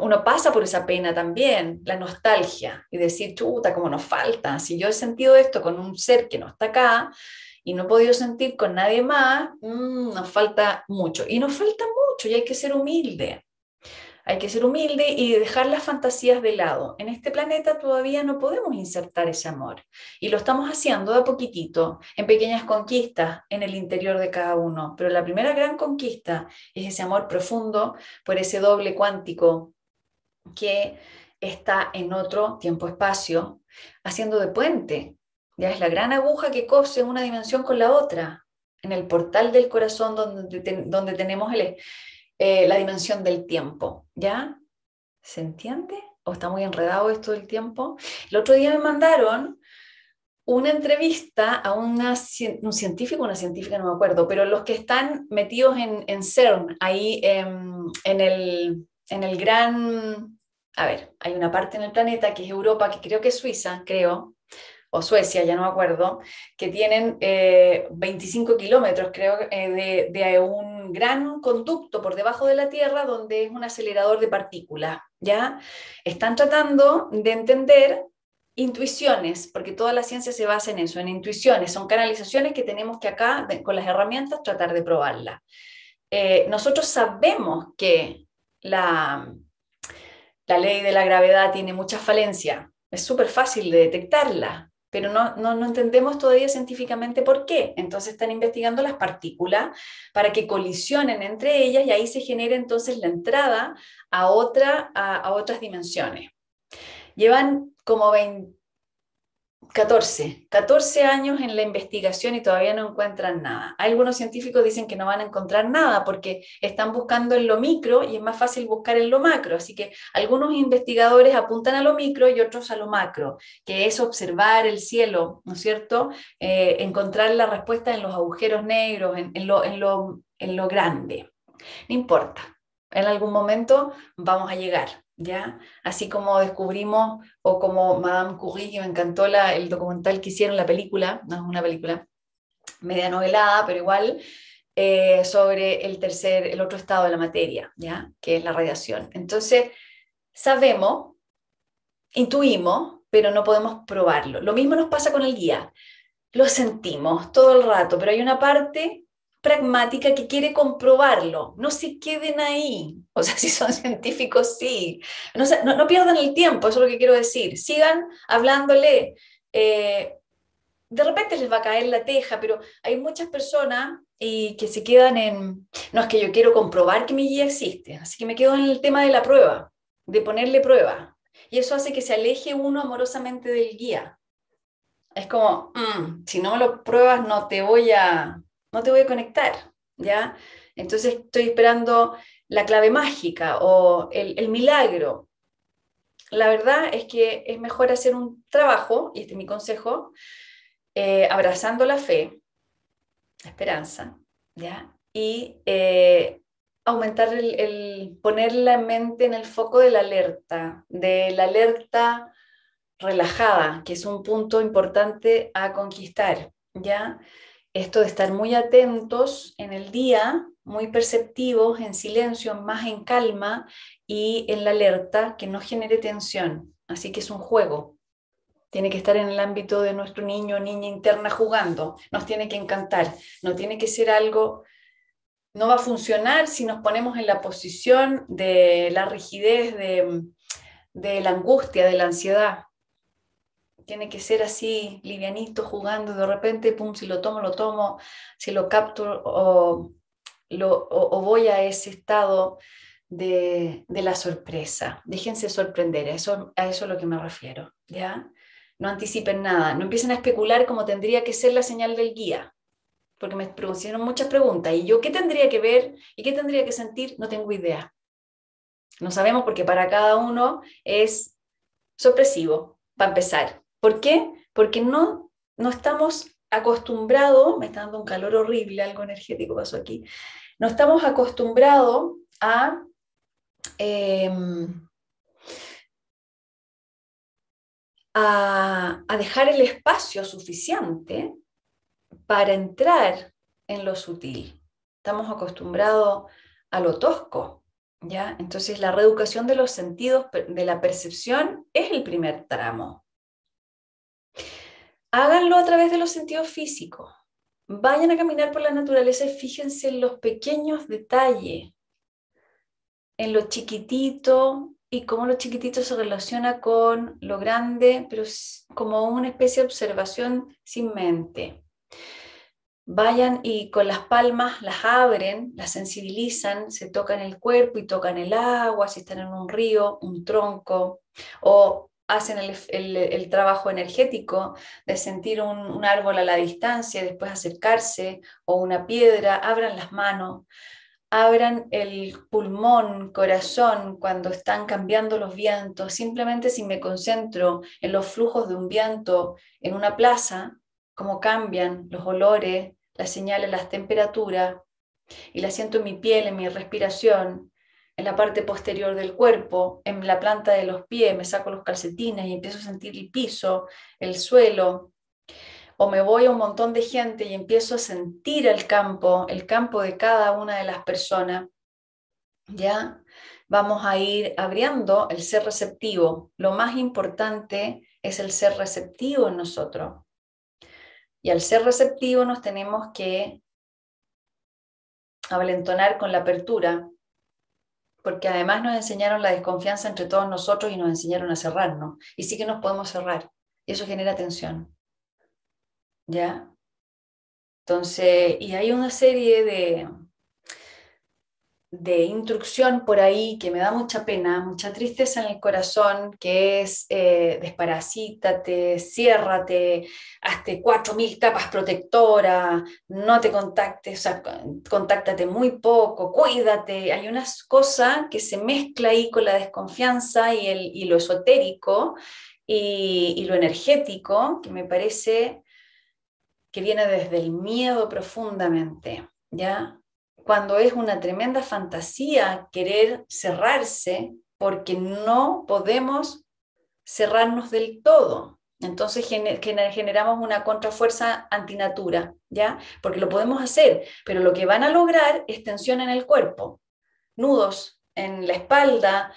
Uno pasa por esa pena también, la nostalgia, y decir, chuta, como nos falta. Si yo he sentido esto con un ser que no está acá y no he podido sentir con nadie más, mm, nos falta mucho. Y nos falta mucho y hay que ser humilde. Hay que ser humilde y dejar las fantasías de lado. En este planeta todavía no podemos insertar ese amor y lo estamos haciendo de a poquitito, en pequeñas conquistas en el interior de cada uno. Pero la primera gran conquista es ese amor profundo por ese doble cuántico que está en otro tiempo-espacio, haciendo de puente. Ya es la gran aguja que cose una dimensión con la otra, en el portal del corazón donde, donde tenemos el, eh, la dimensión del tiempo, ¿ya? ¿Se entiende? ¿O está muy enredado esto del tiempo? El otro día me mandaron una entrevista a un científico, una científica, no me acuerdo, pero los que están metidos en, CERN, ahí en, el, en el gran, a ver, hay una parte en el planeta que es Europa, que creo que es Suiza, creo, o Suecia, ya no me acuerdo, que tienen 25 eh, kilómetros, creo, eh, de, un gran conducto por debajo de la Tierra donde es un acelerador de partículas, ¿ya? Están tratando de entender intuiciones, porque toda la ciencia se basa en eso, en intuiciones, son canalizaciones que tenemos que acá, con las herramientas, tratar de probarlas. Eh, nosotros sabemos que la, la ley de la gravedad tiene mucha falencia, es súper fácil de detectarla, pero no, no, no, entendemos todavía científicamente por qué. Entonces están investigando las partículas para que colisionen entre ellas y ahí se genere entonces la entrada a, otra, a, a otras dimensiones. Llevan como 20, 14, 14 años en la investigación y todavía no encuentran nada. Algunos científicos dicen que no van a encontrar nada porque están buscando en lo micro y es más fácil buscar en lo macro. Así que algunos investigadores apuntan a lo micro y otros a lo macro, que es observar el cielo, ¿no es cierto? Eh, encontrar la respuesta en los agujeros negros, en, lo, en, lo, en lo grande. No importa, en algún momento vamos a llegar. ¿Ya? Así como descubrimos, o como Madame Curie, que me encantó la, el documental que hicieron, la película, no es una película media novelada, pero igual, eh, sobre el tercer, el otro estado de la materia, ¿ya? Que es la radiación. Entonces, sabemos, intuimos, pero no podemos probarlo. Lo mismo nos pasa con el guía. Lo sentimos todo el rato, pero hay una parte pragmática que quiere comprobarlo. No se queden ahí. O sea, si son científicos, sí. No, no, pierdan el tiempo, eso es lo que quiero decir. Sigan hablándole. Eh, de repente les va a caer la teja, pero hay muchas personas y que se quedan en, no es que yo quiero comprobar que mi guía existe, así que me quedo en el tema de la prueba, de ponerle prueba. Y eso hace que se aleje uno amorosamente del guía. Es como, mm, si no lo pruebas, no te voy a, no te voy a conectar, ¿ya? Entonces estoy esperando la clave mágica o el, milagro. La verdad es que es mejor hacer un trabajo, y este es mi consejo, eh, abrazando la fe, la esperanza, ¿ya? Y eh, aumentar el, el, poner la mente en el foco de la alerta, de la alerta relajada, que es un punto importante a conquistar, ¿ya? Esto de estar muy atentos en el día, muy perceptivos, en silencio, más en calma y en la alerta, que no genere tensión. Así que es un juego. Tiene que estar en el ámbito de nuestro niño o niña interna jugando. Nos tiene que encantar. No tiene que ser algo... No va a funcionar si nos ponemos en la posición de la rigidez, de, de la angustia, de la ansiedad tiene que ser así, livianito, jugando, de repente, pum, si lo tomo, lo tomo, si lo capto o, voy a ese estado de, de, la sorpresa. Déjense sorprender, a eso, es lo que me refiero, ¿ya? No anticipen nada, no empiecen a especular cómo tendría que ser la señal del guía, porque me hicieron muchas preguntas, ¿y yo qué tendría que ver y qué tendría que sentir? No tengo idea. No sabemos porque para cada uno es sorpresivo, para empezar. ¿Por qué? Porque no, no estamos acostumbrados, me está dando un calor horrible, algo energético pasó aquí, no estamos acostumbrados a... Em, a, a, dejar el espacio suficiente para entrar en lo sutil. Estamos acostumbrados a lo tosco, ¿ya? Entonces la reeducación de los sentidos, de la percepción, es el primer tramo háganlo a través de los sentidos físicos. Vayan a caminar por la naturaleza y fíjense en los pequeños detalles, en lo chiquitito y cómo lo chiquitito se relaciona con lo grande, pero como una especie de observación sin mente. Vayan y con las palmas las abren, las sensibilizan, se tocan el cuerpo y tocan el agua, si están en un río, un tronco, o hacen el, trabajo energético de sentir un, árbol a la distancia, después acercarse, o una piedra, abran las manos, abran el pulmón, corazón, cuando están cambiando los vientos. Simplemente si me concentro en los flujos de un viento en una plaza, cómo cambian los olores, las señales, las temperaturas, y la siento en mi piel, en mi respiración, en la parte posterior del cuerpo, en la planta de los pies, me saco los calcetines y empiezo a sentir el piso, el suelo, o me voy a un montón de gente y empiezo a sentir el campo, el campo de cada una de las personas, ya vamos a ir abriendo el ser receptivo. Lo más importante es el ser receptivo en nosotros. Y al ser receptivo nos tenemos que avalentonar con la apertura, porque además nos enseñaron la desconfianza entre todos nosotros y nos enseñaron a cerrarnos. Y sí que nos podemos cerrar. Y eso genera tensión. ¿Ya? Entonces, y hay una serie de, de instrucción por ahí que me da mucha pena, mucha tristeza en el corazón, que es eh, desparasítate, ciérrate, hazte 4.000 capas protectoras, no te contactes, o sea, contáctate muy poco, cuídate. Hay unas cosas que se mezcla ahí con la desconfianza y, el, y lo esotérico y, y lo energético, que me parece que viene desde el miedo profundamente, ¿ya? Cuando es una tremenda fantasía querer cerrarse porque no podemos cerrarnos del todo. Entonces generamos una contrafuerza antinatura, ¿ya? Porque lo podemos hacer, pero lo que van a lograr es tensión en el cuerpo, nudos en la espalda,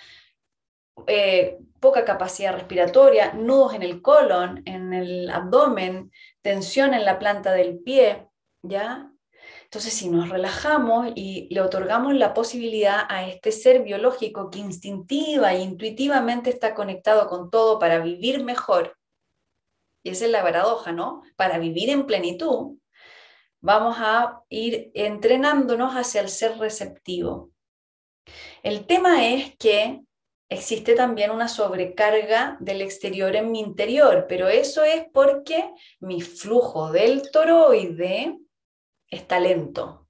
eh, poca capacidad respiratoria, nudos en el colon, en el abdomen, tensión en la planta del pie, ¿ya? Entonces, si nos relajamos y le otorgamos la posibilidad a este ser biológico que instintiva e intuitivamente está conectado con todo para vivir mejor, y esa es la paradoja, ¿no? Para vivir en plenitud, vamos a ir entrenándonos hacia el ser receptivo. El tema es que existe también una sobrecarga del exterior en mi interior, pero eso es porque mi flujo del toroide está lento.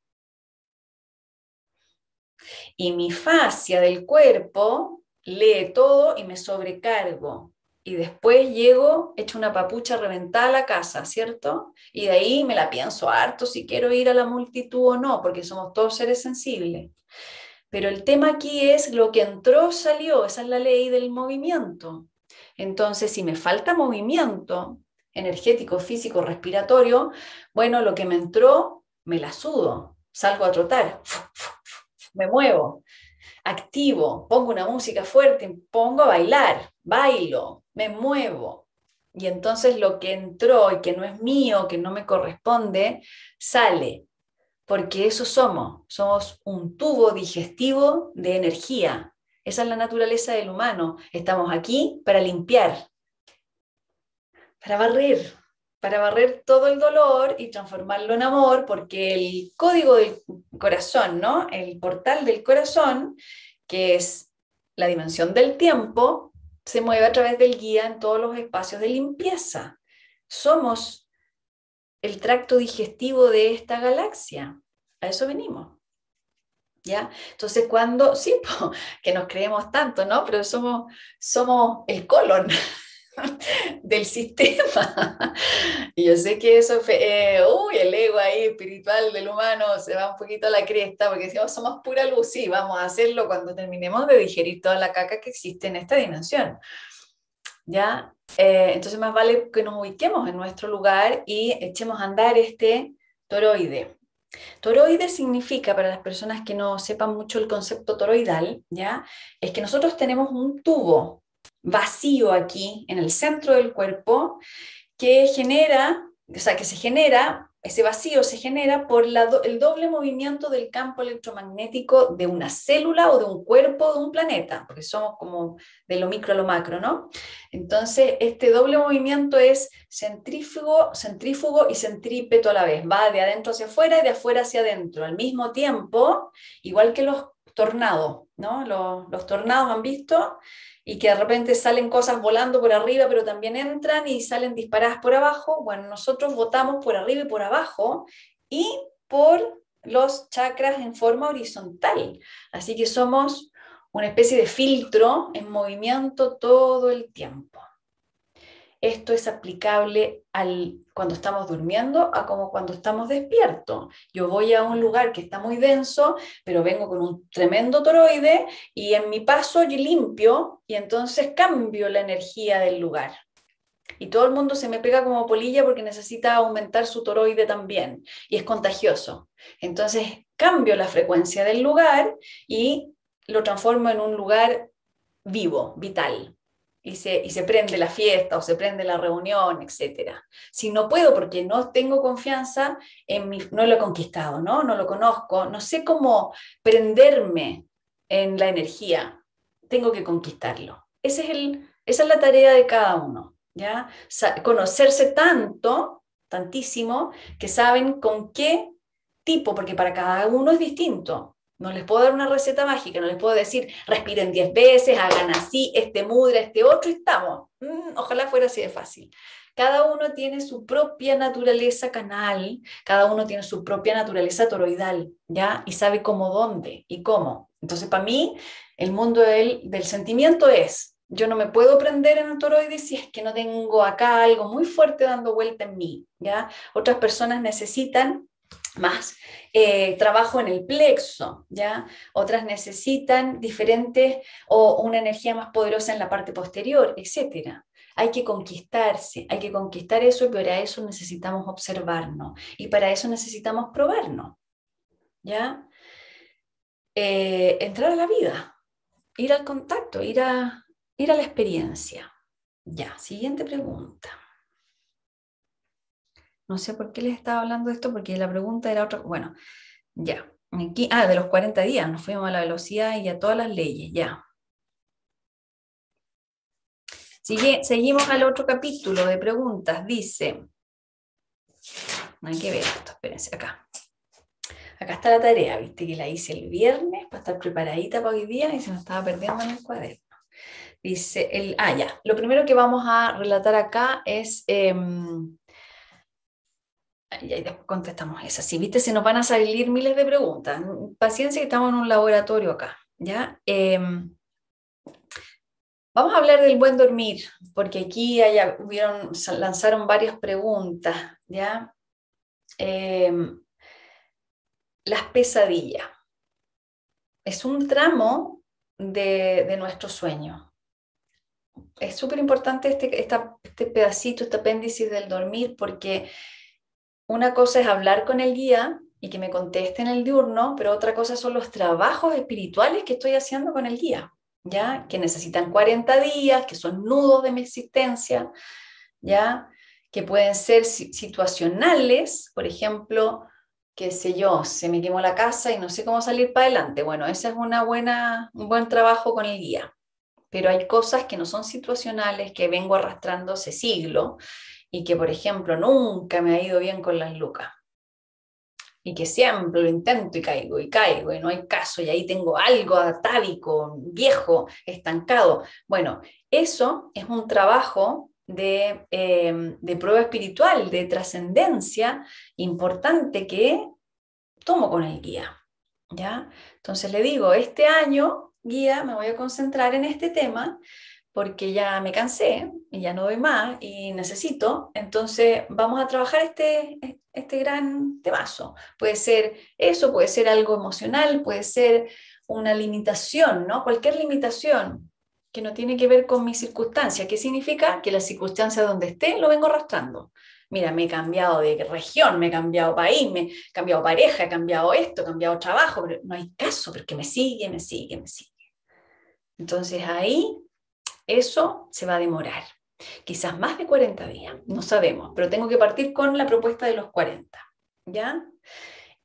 Y mi fascia del cuerpo lee todo y me sobrecargo. Y después llego, echo una papucha reventada a la casa, ¿cierto? Y de ahí me la pienso harto si quiero ir a la multitud o no, porque somos todos seres sensibles. Pero el tema aquí es lo que entró, salió, esa es la ley del movimiento. Entonces, si me falta movimiento energético, físico, respiratorio, bueno, lo que me entró me la sudo, salgo a trotar, me muevo, activo, pongo una música fuerte, pongo a bailar, bailo, me muevo. Y entonces lo que entró y que no es mío, que no me corresponde, sale, porque eso somos, somos un tubo digestivo de energía. Esa es la naturaleza del humano. Estamos aquí para limpiar, para barrer, para barrer todo el dolor y transformarlo en amor, porque el código del corazón, ¿no? El portal del corazón, que es la dimensión del tiempo, se mueve a través del guía en todos los espacios de limpieza. Somos el tracto digestivo de esta galaxia. A eso venimos. ¿Ya? Entonces, cuando, sí, que nos creemos tanto, ¿no? Pero somos, somos el colon, del sistema. Y yo sé que eso, eh, uy, el ego ahí espiritual del humano se va un poquito a la cresta, porque si somos pura luz, sí, vamos a hacerlo cuando terminemos de digerir toda la caca que existe en esta dimensión. ¿Ya? Eh, entonces más vale que nos ubiquemos en nuestro lugar y echemos a andar este toroide. Toroide significa, para las personas que no sepan mucho el concepto toroidal, ¿ya? es que nosotros tenemos un tubo vacío aquí en el centro del cuerpo que genera, o sea, que se genera, ese vacío se genera por el doble movimiento del campo electromagnético de una célula o de un cuerpo de un planeta, porque somos como de lo micro a lo macro, ¿no? Entonces, este doble movimiento es centrífugo, centrífugo y centrípeto a la vez, va de adentro hacia afuera y de afuera hacia adentro, al mismo tiempo, igual que los tornados, ¿no? Los tornados han visto y que de repente salen cosas volando por arriba, pero también entran y salen disparadas por abajo. Bueno, nosotros votamos por arriba y por abajo y por los chakras en forma horizontal. Así que somos una especie de filtro en movimiento todo el tiempo. Esto es aplicable al, cuando estamos durmiendo a como cuando estamos despiertos. Yo voy a un lugar que está muy denso, pero vengo con un tremendo toroide y en mi paso yo limpio y entonces cambio la energía del lugar. Y todo el mundo se me pega como polilla porque necesita aumentar su toroide también y es contagioso. Entonces cambio la frecuencia del lugar y lo transformo en un lugar vivo, vital y se, prende la fiesta o se prende la reunión, etc. Si no puedo porque no tengo confianza en mi, no lo he conquistado, ¿no? no lo conozco, no sé cómo prenderme en la energía, tengo que conquistarlo. Ese es el, esa es la tarea de cada uno, ¿ya? conocerse tanto tantísimo, que saben con qué tipo, porque para cada uno es distinto. No les puedo dar una receta mágica, no les puedo decir respiren 10 veces, hagan así, este mudra, este otro, y estamos. Mm, ojalá fuera así de fácil. Cada uno tiene su propia naturaleza canal, cada uno tiene su propia naturaleza toroidal, ¿ya? Y sabe cómo, dónde y cómo. Entonces, para mí, el mundo del, sentimiento es, yo no me puedo prender en el toroides si es que no tengo acá algo muy fuerte dando vuelta en mí, ¿ya? Otras personas necesitan más eh, trabajo en el plexo, ¿ya? Otras necesitan diferentes o una energía más poderosa en la parte posterior, etcétera. Hay que conquistarse, hay que conquistar eso y para eso necesitamos observarnos y para eso necesitamos probarnos, ¿ya? Eh, entrar a la vida, ir al contacto, ir a, ir a la experiencia. Ya, siguiente pregunta. No sé por qué les estaba hablando de esto, porque la pregunta era otra. Bueno, ya. Aquí, ah, de los 40 días, nos fuimos a la velocidad y a todas las leyes, ya. Sigue, seguimos al otro capítulo de preguntas. Dice, no hay que ver esto, espérense acá. Acá está la tarea, viste que la hice el viernes para estar preparadita para hoy día y se me estaba perdiendo en el cuaderno. Dice, el, ah, ya, lo primero que vamos a relatar acá es em, y ahí después contestamos esa. Si viste, se nos van a salir miles de preguntas. Paciencia que estamos en un laboratorio acá. ¿ya? Em, vamos a hablar del buen dormir, porque aquí haya, hubieron, lanzaron varias preguntas. ¿ya? Em, las pesadillas. Es un tramo de, de nuestro sueño. Es súper importante este, este pedacito, este apéndice del dormir, porque una cosa es hablar con el guía y que me conteste en el diurno, pero otra cosa son los trabajos espirituales que estoy haciendo con el guía, ¿ya? Que necesitan 40 días, que son nudos de mi existencia, ¿ya? Que pueden ser situacionales, por ejemplo, qué sé yo, se me quemó la casa y no sé cómo salir para adelante. Bueno, ese es una buena, un buen trabajo con el guía. Pero hay cosas que no son situacionales, que vengo arrastrando hace siglos y que, por ejemplo, nunca me ha ido bien con las lucas. Y que siempre lo intento y caigo y caigo y no hay caso y ahí tengo algo atávico, viejo, estancado. Bueno, eso es un trabajo de, em, de prueba espiritual, de trascendencia importante que tomo con el guía. ¿ya? Entonces le digo, este año, guía, me voy a concentrar en este tema porque ya me cansé y ya no doy más y necesito, entonces vamos a trabajar este, este gran temazo. Puede ser eso, puede ser algo emocional, puede ser una limitación, ¿no? Cualquier limitación que no tiene que ver con mi circunstancia. ¿Qué significa? Que la circunstancia donde esté lo vengo arrastrando. Mira, me he cambiado de región, me he cambiado país, me he cambiado pareja, he cambiado esto, he cambiado trabajo, pero no hay caso porque me sigue, me sigue, me sigue. Entonces ahí eso se va a demorar. Quizás más de 40 días, no sabemos, pero tengo que partir con la propuesta de los 40. ¿Ya?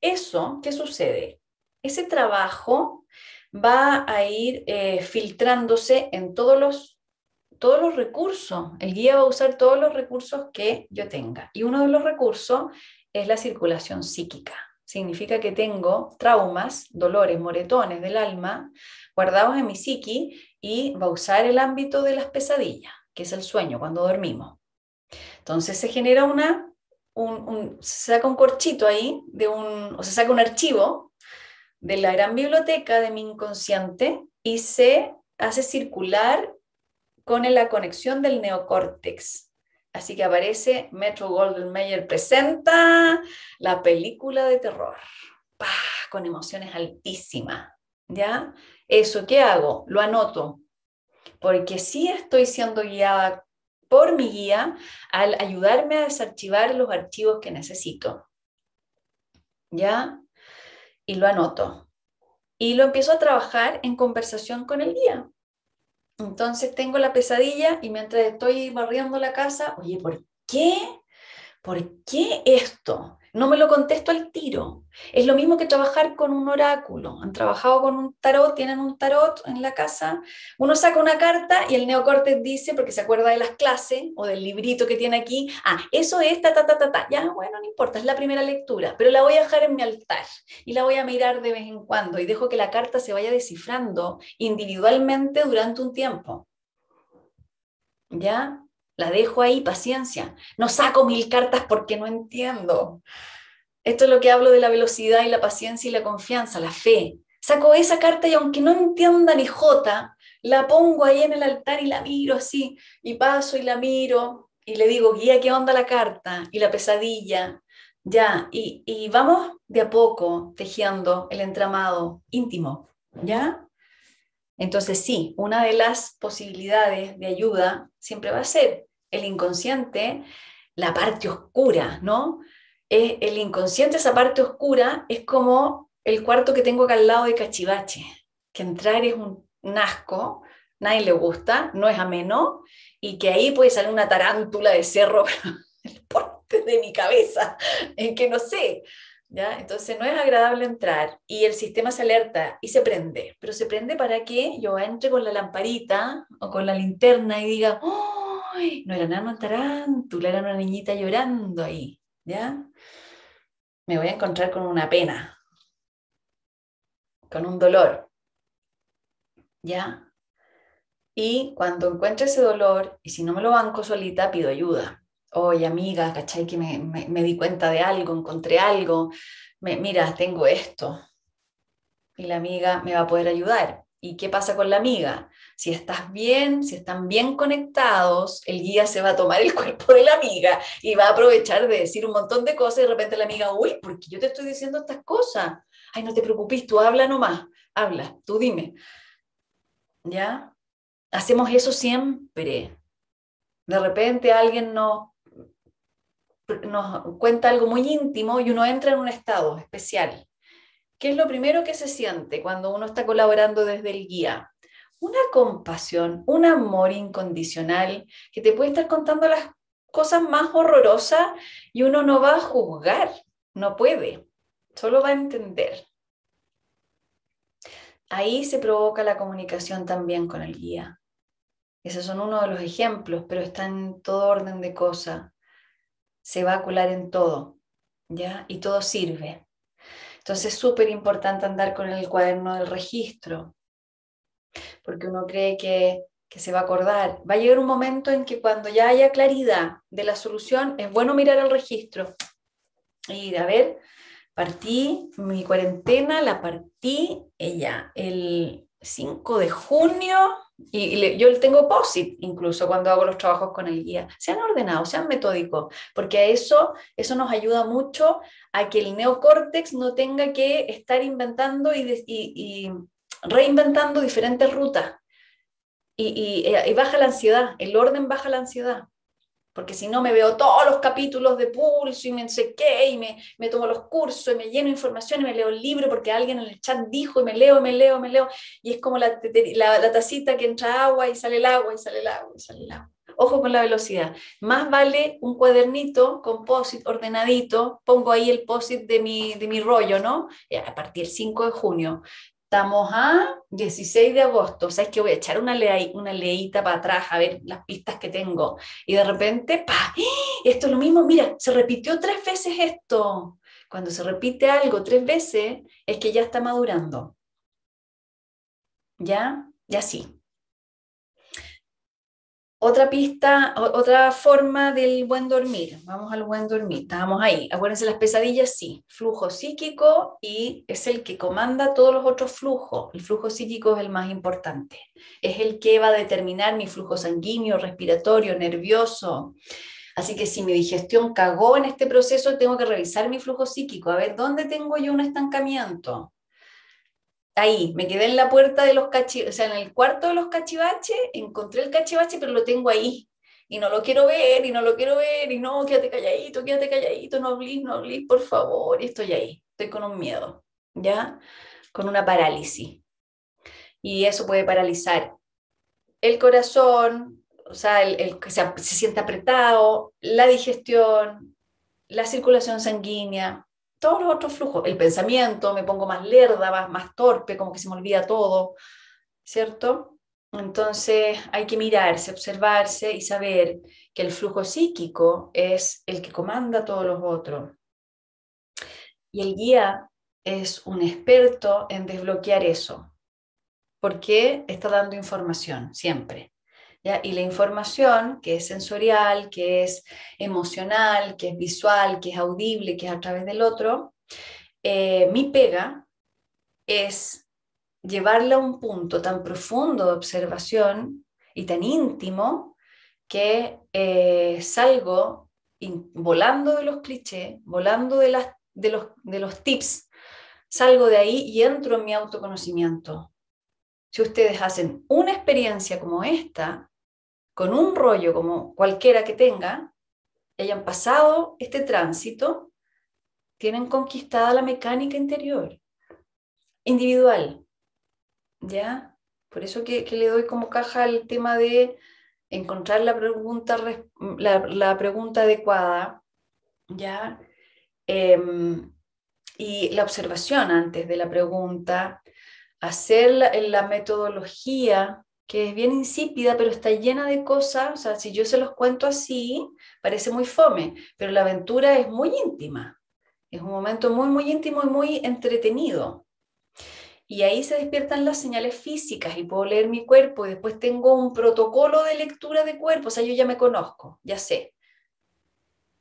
Eso, ¿qué sucede? Ese trabajo va a ir eh, filtrándose en todos los, todos los recursos. El guía va a usar todos los recursos que yo tenga. Y uno de los recursos es la circulación psíquica. Significa que tengo traumas, dolores, moretones del alma guardados en mi psiqui y va a usar el ámbito de las pesadillas, que es el sueño, cuando dormimos. Entonces se genera una, un, se saca un corchito ahí, de un, o se saca un archivo de la gran biblioteca de mi inconsciente y se hace circular con la conexión del neocórtex. Así que aparece Metro Golden Mayer presenta la película de terror, con emociones altísimas. ¿Ya? Eso, ¿qué hago? Lo anoto, porque sí estoy siendo guiada por mi guía al ayudarme a desarchivar los archivos que necesito. ¿Ya? Y lo anoto. Y lo empiezo a trabajar en conversación con el guía. Entonces tengo la pesadilla y mientras estoy barriendo la casa, oye, ¿por qué? ¿Por qué esto? No me lo contesto al tiro. Es lo mismo que trabajar con un oráculo. Han trabajado con un tarot, tienen un tarot en la casa. Uno saca una carta y el neocorte dice, porque se acuerda de las clases o del librito que tiene aquí, ah, eso es ta, ta, ta, ta, ta. Ya, bueno, no importa, es la primera lectura, pero la voy a dejar en mi altar y la voy a mirar de vez en cuando y dejo que la carta se vaya descifrando individualmente durante un tiempo. ¿Ya? La dejo ahí, paciencia. No saco mil cartas porque no entiendo. Esto es lo que hablo de la velocidad y la paciencia y la confianza, la fe. Saco esa carta y aunque no entienda ni jota, la pongo ahí en el altar y la miro así, y paso y la miro, y le digo, guía, ¿qué onda la carta? Y la pesadilla, ya, y, y vamos de a poco tejiendo el entramado íntimo, ¿ya? Entonces sí, una de las posibilidades de ayuda siempre va a ser el inconsciente, la parte oscura, ¿no? el inconsciente, esa parte oscura, es como el cuarto que tengo acá al lado de Cachivache, que entrar es un, asco, nadie le gusta, no es ameno, y que ahí puede salir una tarántula de cerro, el porte de mi cabeza, en que no sé, ¿Ya? Entonces no es agradable entrar y el sistema se alerta y se prende, pero se prende para que yo entre con la lamparita o con la linterna y diga, ¡oh! No era nada una tarántula, era una niñita llorando ahí, ¿ya? Me voy a encontrar con una pena, con un dolor, ¿ya? Y cuando encuentre ese dolor, y si no me lo banco solita, pido ayuda. Oye, amiga, ¿cachai? Que me, me, di cuenta de algo, encontré algo. Me, mira, tengo esto. Y la amiga me va a poder ayudar. ¿Y qué pasa con la amiga? Si estás bien, si están bien conectados, el guía se va a tomar el cuerpo de la amiga y va a aprovechar de decir un montón de cosas y de repente la amiga, uy, ¿por qué yo te estoy diciendo estas cosas? Ay, no te preocupes, tú habla nomás, habla, tú dime. ¿Ya? Hacemos eso siempre. De repente alguien nos, nos cuenta algo muy íntimo y uno entra en un estado especial. ¿Qué es lo primero que se siente cuando uno está colaborando desde el guía? Una compasión, un amor incondicional que te puede estar contando las cosas más horrorosas y uno no va a juzgar, no puede, solo va a entender. Ahí se provoca la comunicación también con el guía. Esos son uno de los ejemplos, pero está en todo orden de cosas. Se va a colar en todo, ¿ya? Y todo sirve. Entonces es súper importante andar con el cuaderno del registro, porque uno cree que, se va a acordar. Va a llegar un momento en que cuando ya haya claridad de la solución, es bueno mirar el registro y a ver, partí mi cuarentena, la partí ella el 5 de junio y, yo tengo POSIT incluso cuando hago los trabajos con el guía. Sean ordenados, sean metódicos, porque eso, eso nos ayuda mucho a que el neocórtex no tenga que estar inventando y, reinventando diferentes rutas. y baja la ansiedad, el orden baja la ansiedad porque si no me veo todos los capítulos de pulso y me sé qué, y me, me tomo los cursos y me lleno información y me leo el libro porque alguien en el chat dijo y me leo, me leo, me leo, y es como la, la, tacita que entra agua y sale el agua y sale el agua y sale el agua. Ojo con la velocidad. Más vale un cuadernito con ordenadito, pongo ahí el posit de mi, de mi rollo, ¿no? A partir del 5 de junio. Estamos a 16 de agosto, o sea, es que voy a echar una, ley, una leíta para atrás a ver las pistas que tengo. Y de repente, ¡pa! Esto es lo mismo, mira, se repitió tres veces esto. Cuando se repite algo tres veces, es que ya está madurando. ¿Ya? Ya sí. Otra pista, otra forma del buen dormir. Vamos al buen dormir. Estábamos ahí. Acuérdense, las pesadillas sí. Flujo psíquico y es el que comanda todos los otros flujos. El flujo psíquico es el más importante. Es el que va a determinar mi flujo sanguíneo, respiratorio, nervioso. Así que si mi digestión cagó en este proceso, tengo que revisar mi flujo psíquico, a ver dónde tengo yo un estancamiento ahí, me quedé en la puerta de los cachivaches, o sea, en el cuarto de los cachivaches, encontré el cachivache, pero lo tengo ahí. Y no lo quiero ver, y no lo quiero ver, y no, quédate calladito, quédate calladito, no hables, no hables, por favor. Y estoy ahí, estoy con un miedo, ¿ya? Con una parálisis. Y eso puede paralizar el corazón, o sea, el, que se, se siente apretado, la digestión, la circulación sanguínea, todos los otros flujos, el pensamiento, me pongo más lerda, más, torpe, como que se me olvida todo, ¿cierto? Entonces hay que mirarse, observarse y saber que el flujo psíquico es el que comanda todos los otros. Y el guía es un experto en desbloquear eso, porque está dando información siempre. Y la información que es sensorial, que es emocional, que es visual, que es audible, que es a través del otro, eh, mi pega es llevarla a un punto tan profundo de observación y tan íntimo que eh, salgo volando de los clichés, volando de, las, de, los, de los tips, salgo de ahí y entro en mi autoconocimiento. Si ustedes hacen una experiencia como esta, con un rollo como cualquiera que tenga, hayan pasado este tránsito, tienen conquistada la mecánica interior, individual. ¿Ya? Por eso que, le doy como caja el tema de encontrar la pregunta, la, pregunta adecuada, ¿ya? Em, y la observación antes de la pregunta, hacer la metodología que es bien insípida, pero está llena de cosas, o sea, si yo se los cuento así, parece muy fome, pero la aventura es muy íntima, es un momento muy, muy íntimo y muy entretenido. Y ahí se despiertan las señales físicas y puedo leer mi cuerpo y después tengo un protocolo de lectura de cuerpo, o sea, yo ya me conozco, ya sé.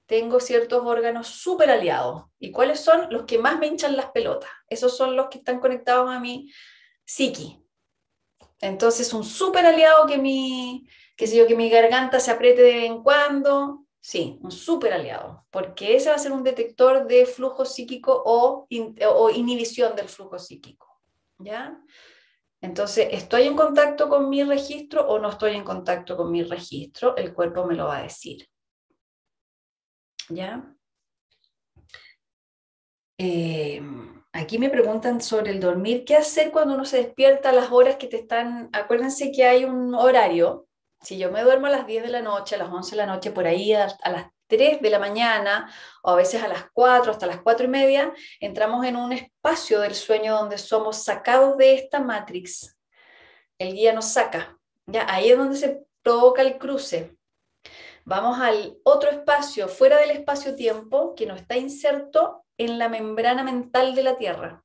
Tengo ciertos órganos súper aliados. ¿Y cuáles son? Los que más me hinchan las pelotas. Esos son los que están conectados a mi psiqui, entonces, un súper aliado que mi, que, sé yo, que mi garganta se apriete de vez en cuando, sí, un súper aliado, porque ese va a ser un detector de flujo psíquico o, o inhibición del flujo psíquico. ¿Ya? Entonces, ¿estoy en contacto con mi registro o no estoy en contacto con mi registro? El cuerpo me lo va a decir. ¿Ya? Eh, Aquí me preguntan sobre el dormir. ¿Qué hacer cuando uno se despierta a las horas que te están... Acuérdense que hay un horario. Si yo me duermo a las 10 de la noche, a las 11 de la noche, por ahí a, las 3 de la mañana o a veces a las 4, hasta las 4 y media, entramos en un espacio del sueño donde somos sacados de esta matrix. El guía nos saca. Ya ahí es donde se provoca el cruce. Vamos al otro espacio, fuera del espacio-tiempo, que no está inserto en la membrana mental de la Tierra.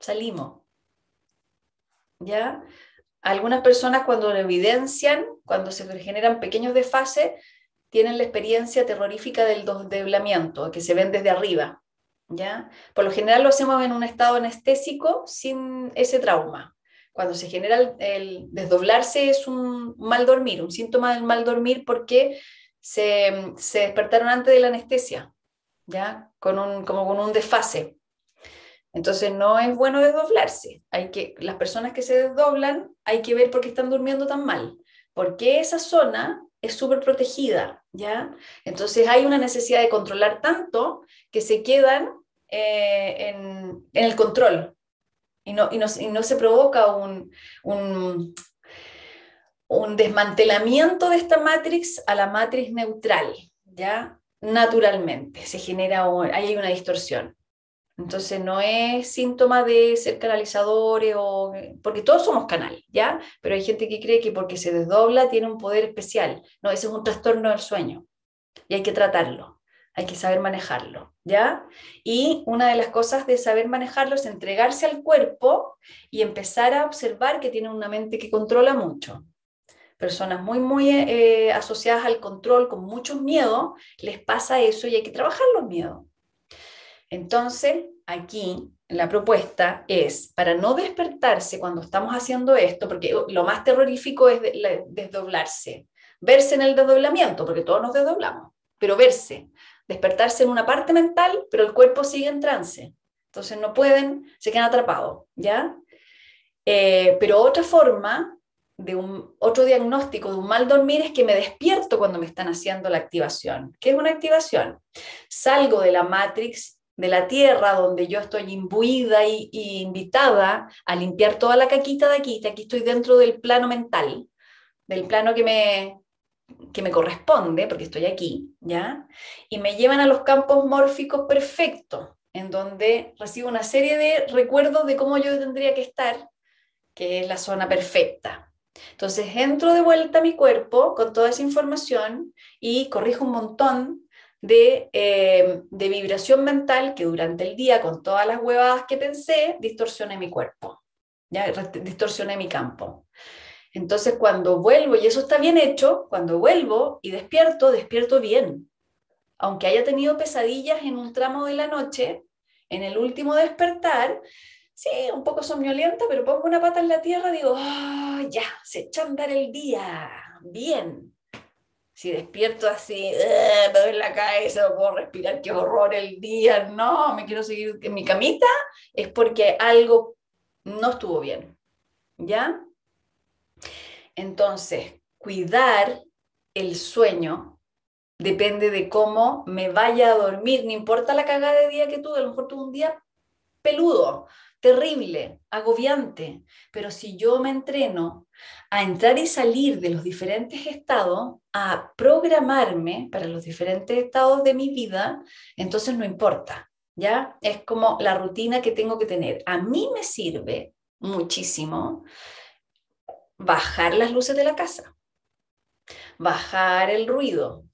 Salimos. ¿Ya? Algunas personas cuando lo evidencian, cuando se generan pequeños desfases, tienen la experiencia terrorífica del desdoblamiento, que se ven desde arriba. ¿ya? Por lo general lo hacemos en un estado anestésico sin ese trauma. Cuando se genera el, desdoblarse es un mal dormir, un síntoma del mal dormir porque se, se despertaron antes de la anestesia. ¿Ya? Con un, como con un desfase. Entonces no es bueno desdoblarse. Hay que, las personas que se desdoblan hay que ver por qué están durmiendo tan mal. Porque esa zona es súper protegida, ¿ya? Entonces hay una necesidad de controlar tanto que se quedan eh, en, el control y no, y no, se provoca un, un, un desmantelamiento de esta matrix a la matriz neutral, ¿ya? Naturalmente, se genera, hay una distorsión. Entonces no es síntoma de ser canalizadores o porque todos somos canal, ¿ya? Pero hay gente que cree que porque se desdobla tiene un poder especial. No, ese es un trastorno del sueño y hay que tratarlo, hay que saber manejarlo, ¿ya? Y una de las cosas de saber manejarlo es entregarse al cuerpo y empezar a observar que tiene una mente que controla mucho personas muy, muy eh, asociadas al control, con muchos miedos, les pasa eso y hay que trabajar los miedos. Entonces, aquí la propuesta es, para no despertarse cuando estamos haciendo esto, porque lo más terrorífico es desdoblarse, verse en el desdoblamiento, porque todos nos desdoblamos, pero verse, despertarse en una parte mental, pero el cuerpo sigue en trance. Entonces no pueden, se quedan atrapados, ¿ya? Eh, pero otra forma de un otro diagnóstico de un mal dormir es que me despierto cuando me están haciendo la activación. ¿Qué es una activación? Salgo de la matrix de la tierra donde yo estoy imbuida y, invitada a limpiar toda la caquita de aquí, aquí estoy dentro del plano mental, del plano que me, que me corresponde, porque estoy aquí, ¿ya? Y me llevan a los campos mórficos perfectos, en donde recibo una serie de recuerdos de cómo yo tendría que estar, que es la zona perfecta. Entonces entro de vuelta a mi cuerpo con toda esa información y corrijo un montón de, eh, de vibración mental que durante el día, con todas las huevadas que pensé, distorsioné mi cuerpo, ya distorsioné mi campo. Entonces cuando vuelvo, y eso está bien hecho, cuando vuelvo y despierto, despierto bien. Aunque haya tenido pesadillas en un tramo de la noche, en el último despertar, sí, un poco somnolienta, pero pongo una pata en la tierra, digo, oh, ya, se echa a andar el día, bien. Si despierto así, me doy la cabeza, no puedo respirar, qué horror el día, no, me quiero seguir en mi camita, es porque algo no estuvo bien. ¿Ya? Entonces, cuidar el sueño depende de cómo me vaya a dormir, no importa la cagada de día que tuve, a lo mejor tuve un día peludo, terrible, agobiante, pero si yo me entreno a entrar y salir de los diferentes estados, a programarme para los diferentes estados de mi vida, entonces no importa, ¿ya? Es como la rutina que tengo que tener. A mí me sirve muchísimo bajar las luces de la casa, bajar el ruido,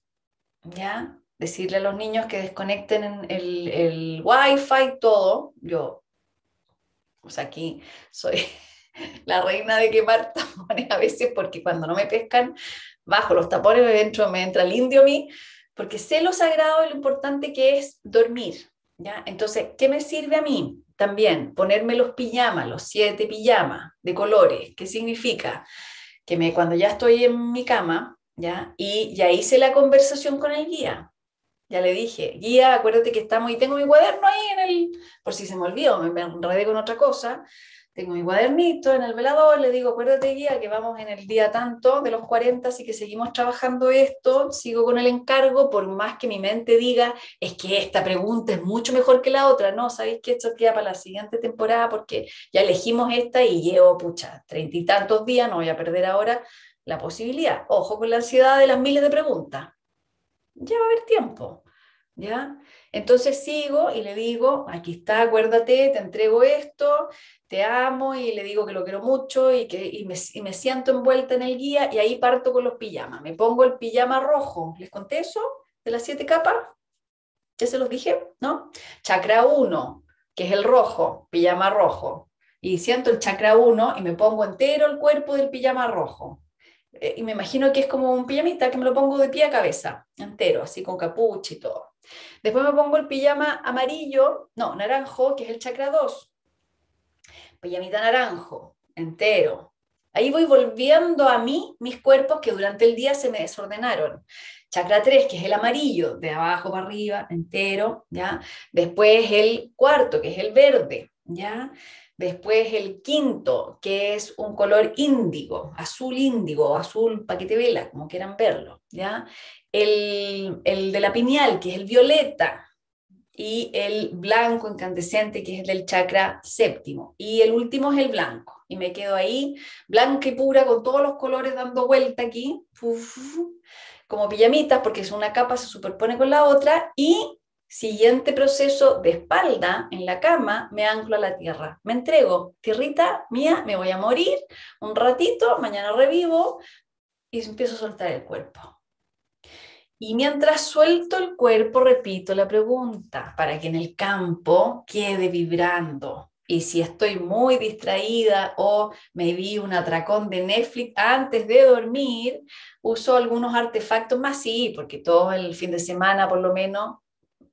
¿ya? Decirle a los niños que desconecten el, el wifi, todo. Yo, sea, aquí soy la reina de quemar tapones a veces porque cuando no me pescan, bajo los tapones, me, me entra el indio a mí, porque sé lo sagrado y lo importante que es dormir, ¿ya? Entonces, ¿qué me sirve a mí? También ponerme los pijamas, los siete pijamas de colores. ¿Qué significa? Que me, cuando ya estoy en mi cama, ¿ya? Y ya hice la conversación con el guía. Ya le dije, guía, acuérdate que estamos, y tengo mi cuaderno ahí en el, por si se me olvidó, me, enredé con otra cosa, tengo mi cuadernito en el velador, le digo, acuérdate guía que vamos en el día tanto de los 40, así que seguimos trabajando esto, sigo con el encargo, por más que mi mente diga, es que esta pregunta es mucho mejor que la otra, no, sabéis que esto queda para la siguiente temporada porque ya elegimos esta y llevo, pucha, treinta y tantos días, no voy a perder ahora la posibilidad. Ojo con la ansiedad de las miles de preguntas. Ya va a haber tiempo, ¿ya? Entonces sigo y le digo, aquí está, acuérdate, te entrego esto, te amo y le digo que lo quiero mucho y que y me, me, siento envuelta en el guía y ahí parto con los pijamas. Me pongo el pijama rojo. ¿Les conté eso de las siete capas? Ya se los dije, ¿no? Chakra 1, que es el rojo, pijama rojo. Y siento el chakra 1 y me pongo entero el cuerpo del pijama rojo. Eh, y me imagino que es como un pijamita que me lo pongo de pie a cabeza, entero, así con capucha y todo. Después me pongo el pijama amarillo, no, naranjo, que es el chakra 2 pijamita naranjo, entero. Ahí voy volviendo a mí mis cuerpos que durante el día se me desordenaron. Chakra 3, que es el amarillo, de abajo para arriba, entero, ¿ya? Después el cuarto, que es el verde, ¿ya? Después el quinto, que es un color índigo, azul índigo, azul paquete vela, como quieran verlo, ¿ya? El, el de la pineal, que es el violeta, y el blanco incandescente, que es el del chakra séptimo. Y el último es el blanco. Y me quedo ahí, blanca y pura, con todos los colores dando vuelta aquí, como pijamitas, porque es una capa, se superpone con la otra. Y siguiente proceso de espalda en la cama, me anclo a la tierra. Me entrego, tierrita mía, me voy a morir un ratito, mañana revivo y empiezo a soltar el cuerpo. Y mientras suelto el cuerpo, repito la pregunta para que en el campo quede vibrando. Y si estoy muy distraída o me vi un atracón de Netflix antes de dormir, uso algunos artefactos más, sí, porque todo el fin de semana por lo menos,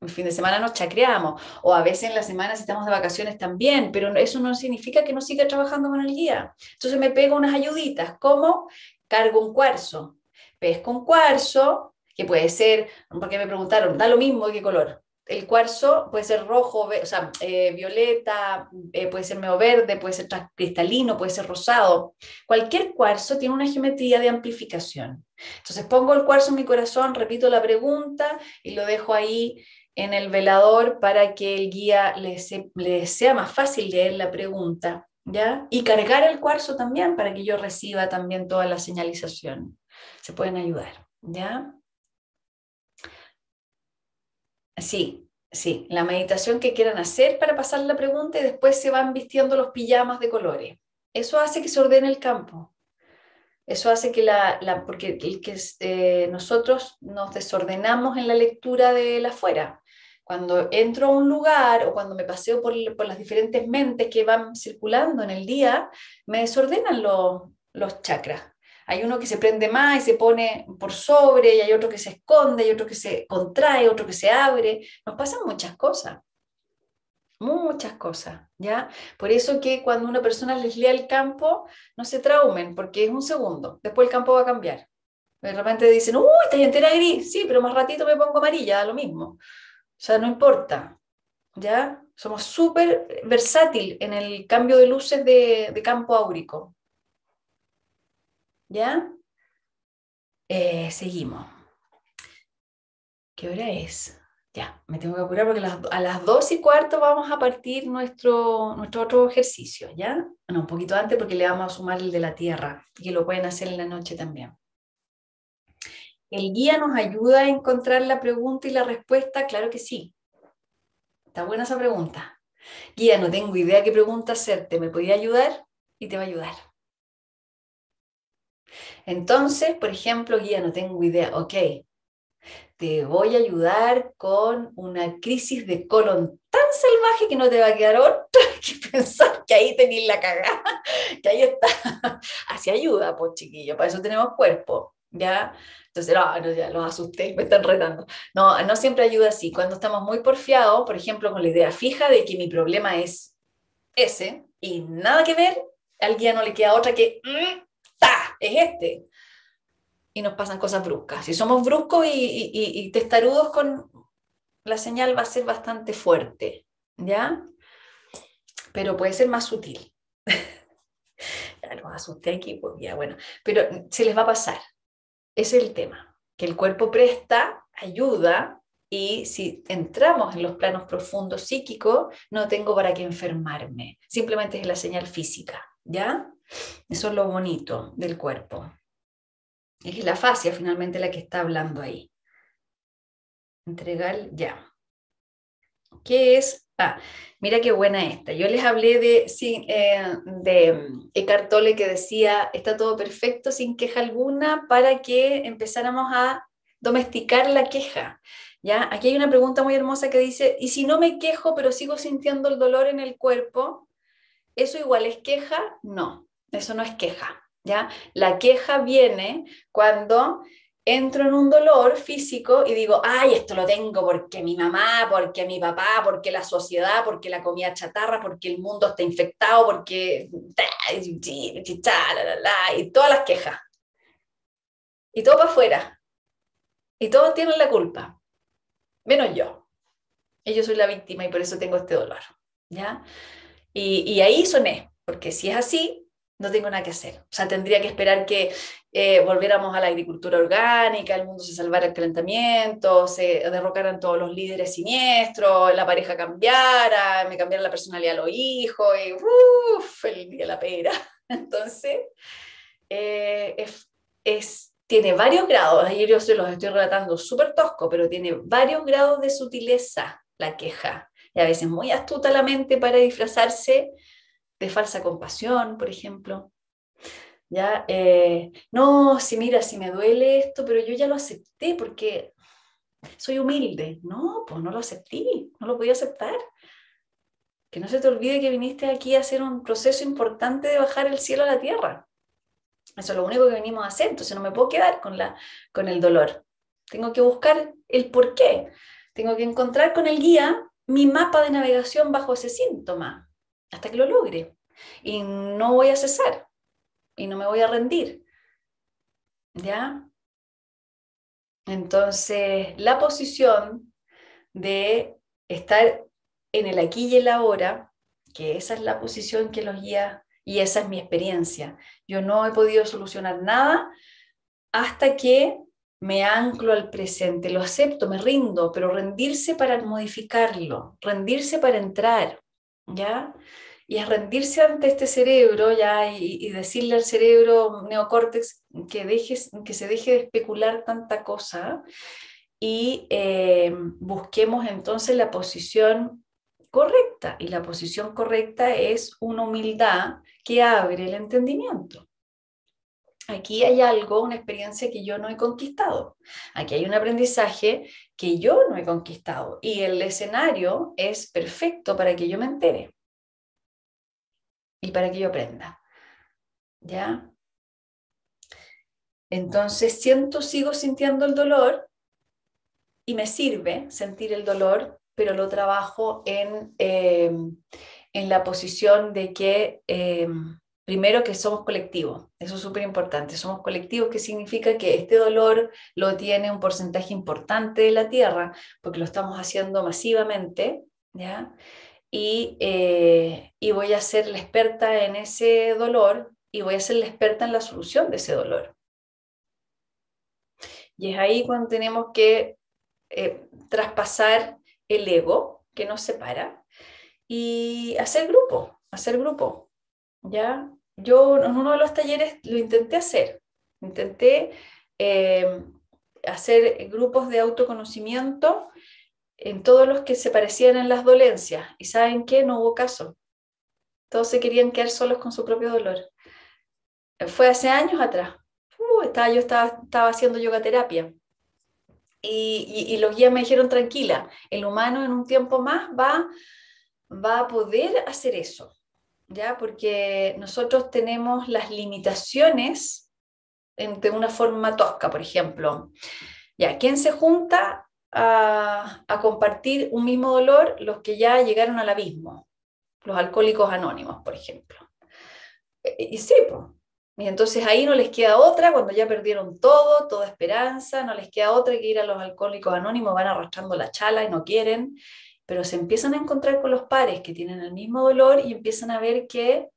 el fin de semana nos chacreamos, o a veces en la semana si estamos de vacaciones también, pero eso no significa que no siga trabajando con el guía. Entonces me pego unas ayuditas, como cargo un cuarzo, pesco un cuarzo, que puede ser, porque me preguntaron, da lo mismo de qué color. El cuarzo puede ser rojo, o sea, eh, violeta, eh, puede ser medio verde, puede ser cristalino, puede ser rosado. Cualquier cuarzo tiene una geometría de amplificación. Entonces pongo el cuarzo en mi corazón, repito la pregunta y lo dejo ahí en el velador para que el guía le, sea más fácil leer la pregunta. ¿Ya? Y cargar el cuarzo también para que yo reciba también toda la señalización. Se pueden ayudar. ¿Ya? Sí, sí, la meditación que quieran hacer para pasar la pregunta y después se van vistiendo los pijamas de colores. Eso hace que se ordene el campo. Eso hace que la, porque que, eh, nosotros nos desordenamos en la lectura de la afuera. Cuando entro a un lugar o cuando me paseo por, las diferentes mentes que van circulando en el día, me desordenan los, los chakras. Hay uno que se prende más y se pone por sobre, y hay otro que se esconde, y otro que se contrae, otro que se abre. Nos pasan muchas cosas muchas cosas, ¿ya? Por eso que cuando una persona les lea el campo, no se traumen, porque es un segundo, después el campo va a cambiar. De repente dicen, uy, estás entera gris, sí, pero más ratito me pongo amarilla, da lo mismo. O sea, no importa, ¿ya? Somos súper versátil en el cambio de luces de, campo áurico. ¿Ya? Eh, seguimos. ¿Qué hora es? Ya, me tengo que apurar porque a las dos y cuarto vamos a partir nuestro, nuestro otro ejercicio, ¿ya? No, un poquito antes porque le vamos a sumar el de la tierra y lo pueden hacer en la noche también. ¿El guía nos ayuda a encontrar la pregunta y la respuesta? Claro que sí. Está buena esa pregunta. Guía, no tengo idea qué pregunta hacerte. ¿Me podía ayudar? Y te va a ayudar. Entonces, por ejemplo, guía, no tengo idea. Ok, te voy a ayudar con una crisis de colon tan salvaje que no te va a quedar otra que pensar que ahí tenéis la cagada, que ahí está. Así ayuda, pues chiquillo, para eso tenemos cuerpo, ¿ya? Entonces, no, ya los asusté, me están retando. No, no siempre ayuda así. Cuando estamos muy porfiados, por ejemplo, con la idea fija de que mi problema es ese y nada que ver, al guía no le queda otra que, mm, ¡ta! Es este y nos pasan cosas bruscas. Si somos bruscos y, testarudos con la señal va a ser bastante fuerte, ¿ya? Pero puede ser más sutil. ya los asusté aquí, pues ya, bueno. Pero se les va a pasar. Es el tema, que el cuerpo presta ayuda y si entramos en los planos profundos psíquicos, no tengo para qué enfermarme. Simplemente es la señal física, ¿ya? Eso es lo bonito del cuerpo. Es la fascia finalmente la que está hablando ahí. Entregar ya. ¿Qué es? Ah, mira qué buena esta. Yo les hablé de, eh, de mm, Eckhart Tolle que decía, está todo perfecto sin queja alguna para que empezáramos a domesticar la queja. ¿Ya? Aquí hay una pregunta muy hermosa que dice, ¿y si no me quejo pero sigo sintiendo el dolor en el cuerpo? ¿Eso igual es queja? No, eso no es queja. La queja viene cuando entro en un dolor físico y digo, ay, esto lo tengo porque mi mamá, porque mi papá, porque la sociedad, porque la comida chatarra, porque el mundo está infectado, porque... Y todas las quejas. Y todo para afuera. Y todos tienen la culpa. Menos yo. Yo soy la víctima y por eso tengo este dolor. ¿ya? Y ahí soné, porque si es así, no tengo nada que hacer. O sea, tendría que esperar que eh, volviéramos a la agricultura orgánica, el mundo se salvara el calentamiento, se derrocaran todos los líderes siniestros, la pareja cambiara, me cambiara la personalidad a los hijos, y uff, el día de la pera. Entonces, eh, es, tiene varios grados, ayer yo se los estoy relatando súper tosco, pero tiene varios grados de sutileza la queja. Y a veces muy astuta la mente para disfrazarse de falsa compasión, por ejemplo. ¿Ya? Eh, no, si mira, si me duele esto, pero yo ya lo acepté porque soy humilde. No, pues no lo acepté, no lo podía aceptar. Que no se te olvide que viniste aquí a hacer un proceso importante de bajar el cielo a la tierra. Eso es lo único que venimos a hacer, entonces no me puedo quedar con, la, con el dolor. Tengo que buscar el por qué. Tengo que encontrar con el guía mi mapa de navegación bajo ese síntoma hasta que lo logre. Y no voy a cesar y no me voy a rendir. ¿Ya? Entonces, la posición de estar en el aquí y el ahora, que esa es la posición que los guía y esa es mi experiencia. Yo no he podido solucionar nada hasta que me anclo al presente, lo acepto, me rindo, pero rendirse para modificarlo, rendirse para entrar, ¿ya? y es rendirse ante este cerebro ya y, decirle al cerebro neocórtex que, dejes, que se deje de especular tanta cosa y eh, busquemos entonces la posición correcta. Y la posición correcta es una humildad que abre el entendimiento. Aquí hay algo, una experiencia que yo no he conquistado. Aquí hay un aprendizaje que yo no he conquistado. Y el escenario es perfecto para que yo me entere y para que yo aprenda. ¿Ya? Entonces siento, sigo sintiendo el dolor y me sirve sentir el dolor, pero lo trabajo en, eh, en la posición de que, eh, primero, que somos colectivos. Eso es súper importante. Somos colectivos, que significa que este dolor lo tiene un porcentaje importante de la Tierra, porque lo estamos haciendo masivamente, ¿ya? Eh, y, voy a ser la experta en ese dolor y voy a ser la experta en la solución de ese dolor. Y es ahí cuando tenemos que eh, traspasar el ego que nos separa y hacer grupo, hacer grupo. ¿ya? Yo en uno de los talleres lo intenté hacer, intenté eh, hacer grupos de autoconocimiento en todos los que se parecían en las dolencias. ¿Y saben qué? No hubo caso. Todos se querían quedar solos con su propio dolor. Fue hace años atrás. Uh, estaba, yo estaba, estaba haciendo yoga terapia. Y, y, los guías me dijeron, tranquila, el humano en un tiempo más va, va a poder hacer eso, ¿ya? Porque nosotros tenemos las limitaciones de una forma tosca, por ejemplo. Ya, ¿quién se junta a, compartir un mismo dolor los que ya llegaron al abismo, los alcohólicos anónimos, por ejemplo. E, y, sí, pues. Y entonces ahí no les queda otra, cuando ya perdieron todo, toda esperanza, no les queda otra que ir a los alcohólicos anónimos, van arrastrando la chala y no quieren, pero se empiezan a encontrar con los pares que tienen el mismo dolor y empiezan a ver que,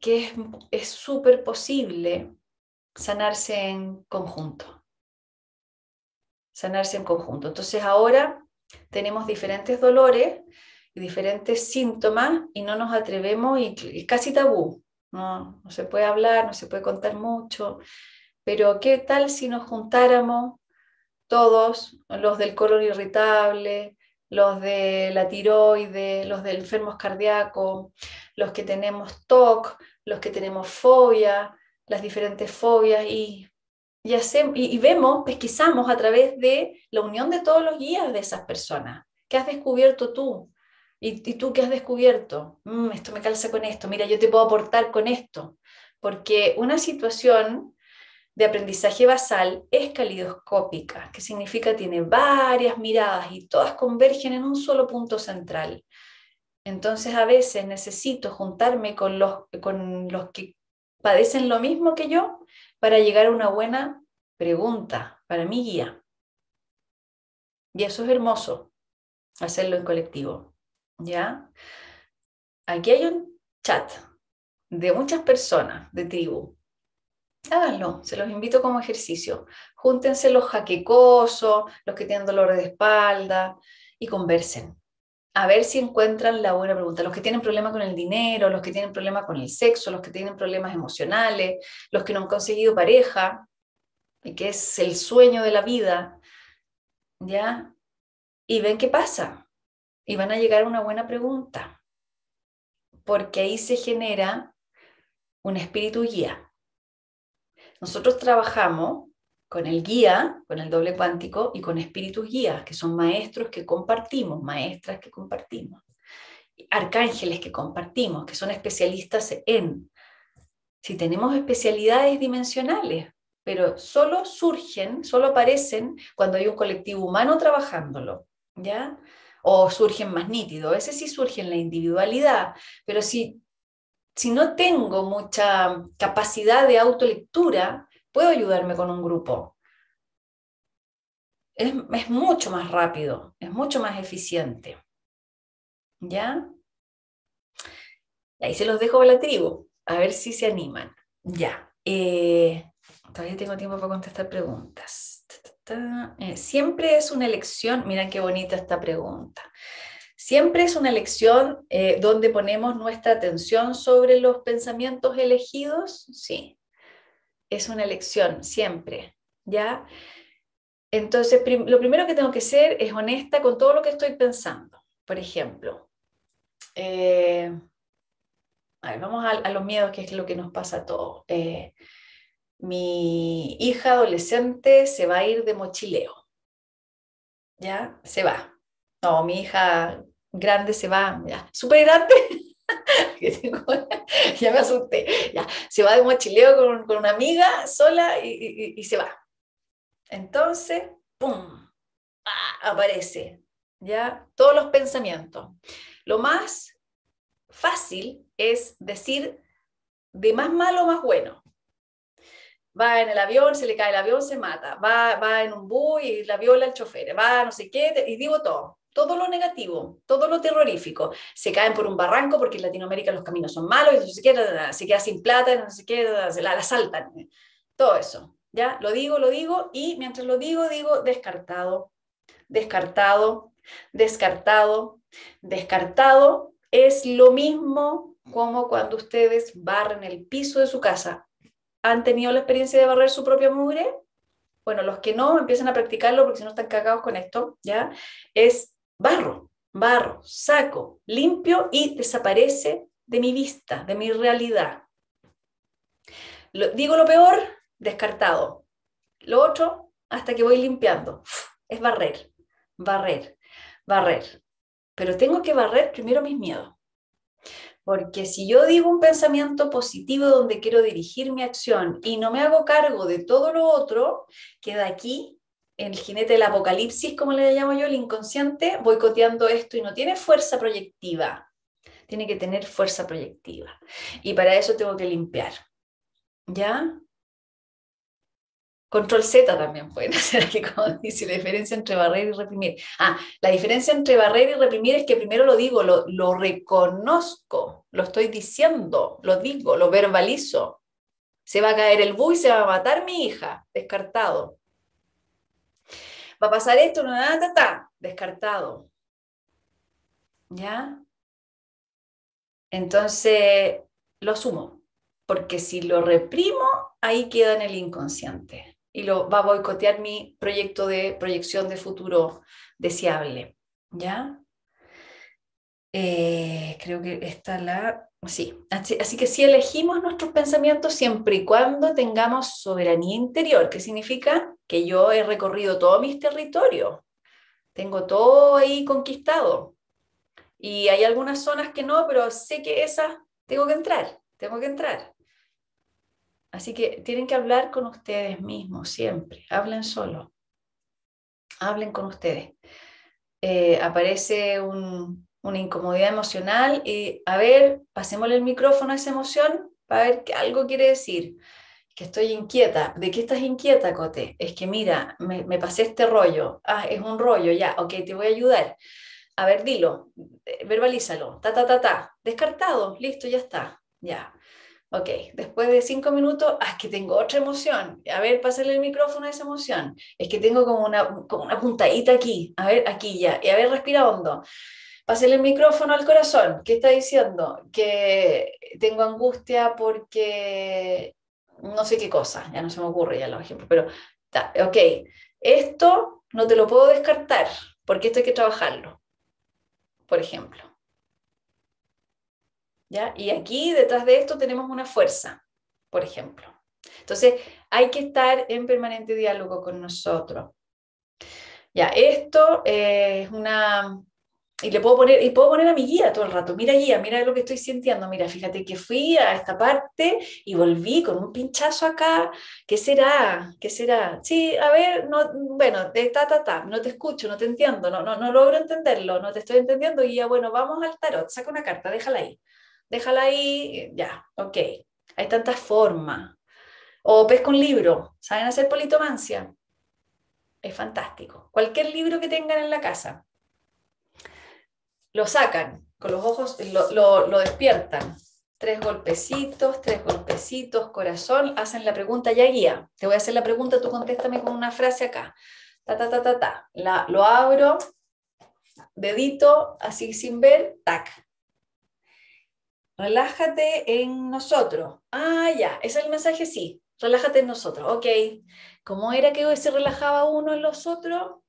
que es súper posible sanarse en conjunto sanarse en conjunto. Entonces ahora tenemos diferentes dolores y diferentes síntomas y no nos atrevemos y es casi tabú. No, no se puede hablar, no se puede contar mucho, pero ¿qué tal si nos juntáramos todos, los del colon irritable, los de la tiroide, los de enfermos cardíacos, los que tenemos TOC, los que tenemos fobia, las diferentes fobias y y, y, vemos, pesquisamos a través de la unión de todos los guías de esas personas. ¿Qué has descubierto tú? ¿Y, tú qué has descubierto? Mm, esto me calza con esto, mira, yo te puedo aportar con esto. Porque una situación de aprendizaje basal es calidoscópica, que significa tiene varias miradas y todas convergen en un solo punto central. Entonces a veces necesito juntarme con los, con los que padecen lo mismo que yo para llegar a una buena pregunta para mi guía. Y eso es hermoso, hacerlo en colectivo. ¿Ya? Aquí hay un chat de muchas personas de tribu. Háganlo, se los invito como ejercicio. Júntense los jaquecosos, los que tienen dolor de espalda y conversen a ver si encuentran la buena pregunta. Los que tienen problemas con el dinero, los que tienen problemas con el sexo, los que tienen problemas emocionales, los que no han conseguido pareja, que es el sueño de la vida, ¿ya? Y ven qué pasa. Y van a llegar a una buena pregunta, porque ahí se genera un espíritu guía. Nosotros trabajamos con el guía, con el doble cuántico y con espíritus guías, que son maestros que compartimos, maestras que compartimos, arcángeles que compartimos, que son especialistas en. Si tenemos especialidades dimensionales, pero solo surgen, solo aparecen cuando hay un colectivo humano trabajándolo, ¿ya? O surgen más nítidos, a veces sí surge en la individualidad, pero si, si no tengo mucha capacidad de autolectura, puedo ayudarme con un grupo. Es, mucho más rápido, es mucho más eficiente. ¿Ya? ahí se los dejo a la tribu, a ver si se animan. Ya. Eh, todavía tengo tiempo para contestar preguntas. Eh, siempre es una elección, miren qué bonita esta pregunta. Siempre es una elección eh, donde ponemos nuestra atención sobre los pensamientos elegidos, sí, es una elección, siempre, ¿ya? Entonces, lo primero que tengo que ser es honesta con todo lo que estoy pensando. Por ejemplo, eh, vamos a, los miedos, que es lo que nos pasa a todos. Eh, mi hija adolescente se va a ir de mochileo. ¿Ya? Se va. No, mi hija grande se va, ya, súper grande, ya me asusté, ya, se va de mochileo con, con una amiga sola y, y, se va. Entonces, ¡pum! ¡Ah! aparece, ¿ya? Todos los pensamientos. Lo más fácil es decir de más malo más bueno. Va en el avión, se le cae el avión, se mata. Va, va en un bus y la viola el chofer. Va no sé qué, y digo todo todo lo negativo, todo lo terrorífico. Se caen por un barranco porque en Latinoamérica los caminos son malos, y no se queda, se queda sin plata, no se queda, se la, asaltan. Todo eso. ¿ya? Lo digo, lo digo, y mientras lo digo, digo descartado, descartado, descartado, descartado. Es lo mismo como cuando ustedes barren el piso de su casa. ¿Han tenido la experiencia de barrer su propia mugre? Bueno, los que no empiezan a practicarlo porque si no están cagados con esto, ¿ya? Es barro, barro, saco, limpio y desaparece de mi vista, de mi realidad. digo lo peor, descartado. Lo otro, hasta que voy limpiando. Es barrer, barrer, barrer. Pero tengo que barrer primero mis miedos. Porque si yo digo un pensamiento positivo donde quiero dirigir mi acción y no me hago cargo de todo lo otro, queda aquí el jinete del apocalipsis, como le llamo yo, el inconsciente, boicoteando esto y no tiene fuerza proyectiva. Tiene que tener fuerza proyectiva. Y para eso tengo que limpiar. ¿Ya? Control Z también pueden hacer aquí, como dice, la diferencia entre barrer y reprimir. Ah, la diferencia entre barrer y reprimir es que primero lo digo, lo, lo reconozco, lo estoy diciendo, lo digo, lo verbalizo. Se va a caer el bus y se va a matar mi hija, descartado va a pasar esto, no, está, descartado. ¿Ya? Entonces, lo asumo, porque si lo reprimo, ahí queda en el inconsciente y lo va a boicotear mi proyecto de proyección de futuro deseable. ¿Ya? Eh, creo que está la Sí, así, que si elegimos nuestros pensamientos siempre y cuando tengamos soberanía interior, que significa que yo he recorrido todos mis territorios, tengo todo ahí conquistado. Y hay algunas zonas que no, pero sé que esas tengo que entrar, tengo que entrar. Así que tienen que hablar con ustedes mismos siempre, hablen solo, hablen con ustedes. Eh, aparece un, una incomodidad emocional y a ver, pasémosle el micrófono a esa emoción para ver qué algo quiere decir. Que estoy inquieta. ¿De qué estás inquieta, Cote? Es que mira, me, me pasé este rollo. Ah, es un rollo, ya, ok, te voy a ayudar. A ver, dilo, eh, verbalízalo, ta, ta, ta, ta. Descartado, listo, ya está, ya. Ok, después de cinco minutos, ah, es que tengo otra emoción. A ver, pásale el micrófono a esa emoción. Es que tengo como una, como una puntadita aquí. A ver, aquí ya. Y a ver, respira hondo. Pásale el micrófono al corazón. ¿Qué está diciendo? Que tengo angustia porque no sé qué cosa, ya no se me ocurre ya los ejemplos, pero ok, esto no te lo puedo descartar porque esto hay que trabajarlo, por ejemplo. ¿Ya? Y aquí detrás de esto tenemos una fuerza, por ejemplo. Entonces, hay que estar en permanente diálogo con nosotros. Ya, esto es una, y le puedo poner, y puedo poner a mi guía todo el rato, mira guía, mira lo que estoy sintiendo, mira, fíjate que fui a esta parte y volví con un pinchazo acá, ¿qué será? ¿Qué será? Sí, a ver, no, bueno, ta, ta, ta, no te escucho, no te entiendo, no, no, no logro entenderlo, no te estoy entendiendo, guía, bueno, vamos al tarot, saca una carta, déjala ahí, déjala ahí, ya, ok, hay tantas formas. O pesca un libro, ¿saben hacer politomancia? Es fantástico. Cualquier libro que tengan en la casa, lo sacan, con los ojos lo, lo, despiertan. Tres golpecitos, tres golpecitos, corazón, hacen la pregunta, ya guía. Te voy a hacer la pregunta, tú contéstame con una frase acá. Ta, ta, ta, ta, ta. La, lo abro, dedito así sin ver, tac. Relájate en nosotros. Ah, ya, ese es el mensaje, sí. Relájate en nosotros. Ok. ¿Cómo era que se relajaba uno en los otros?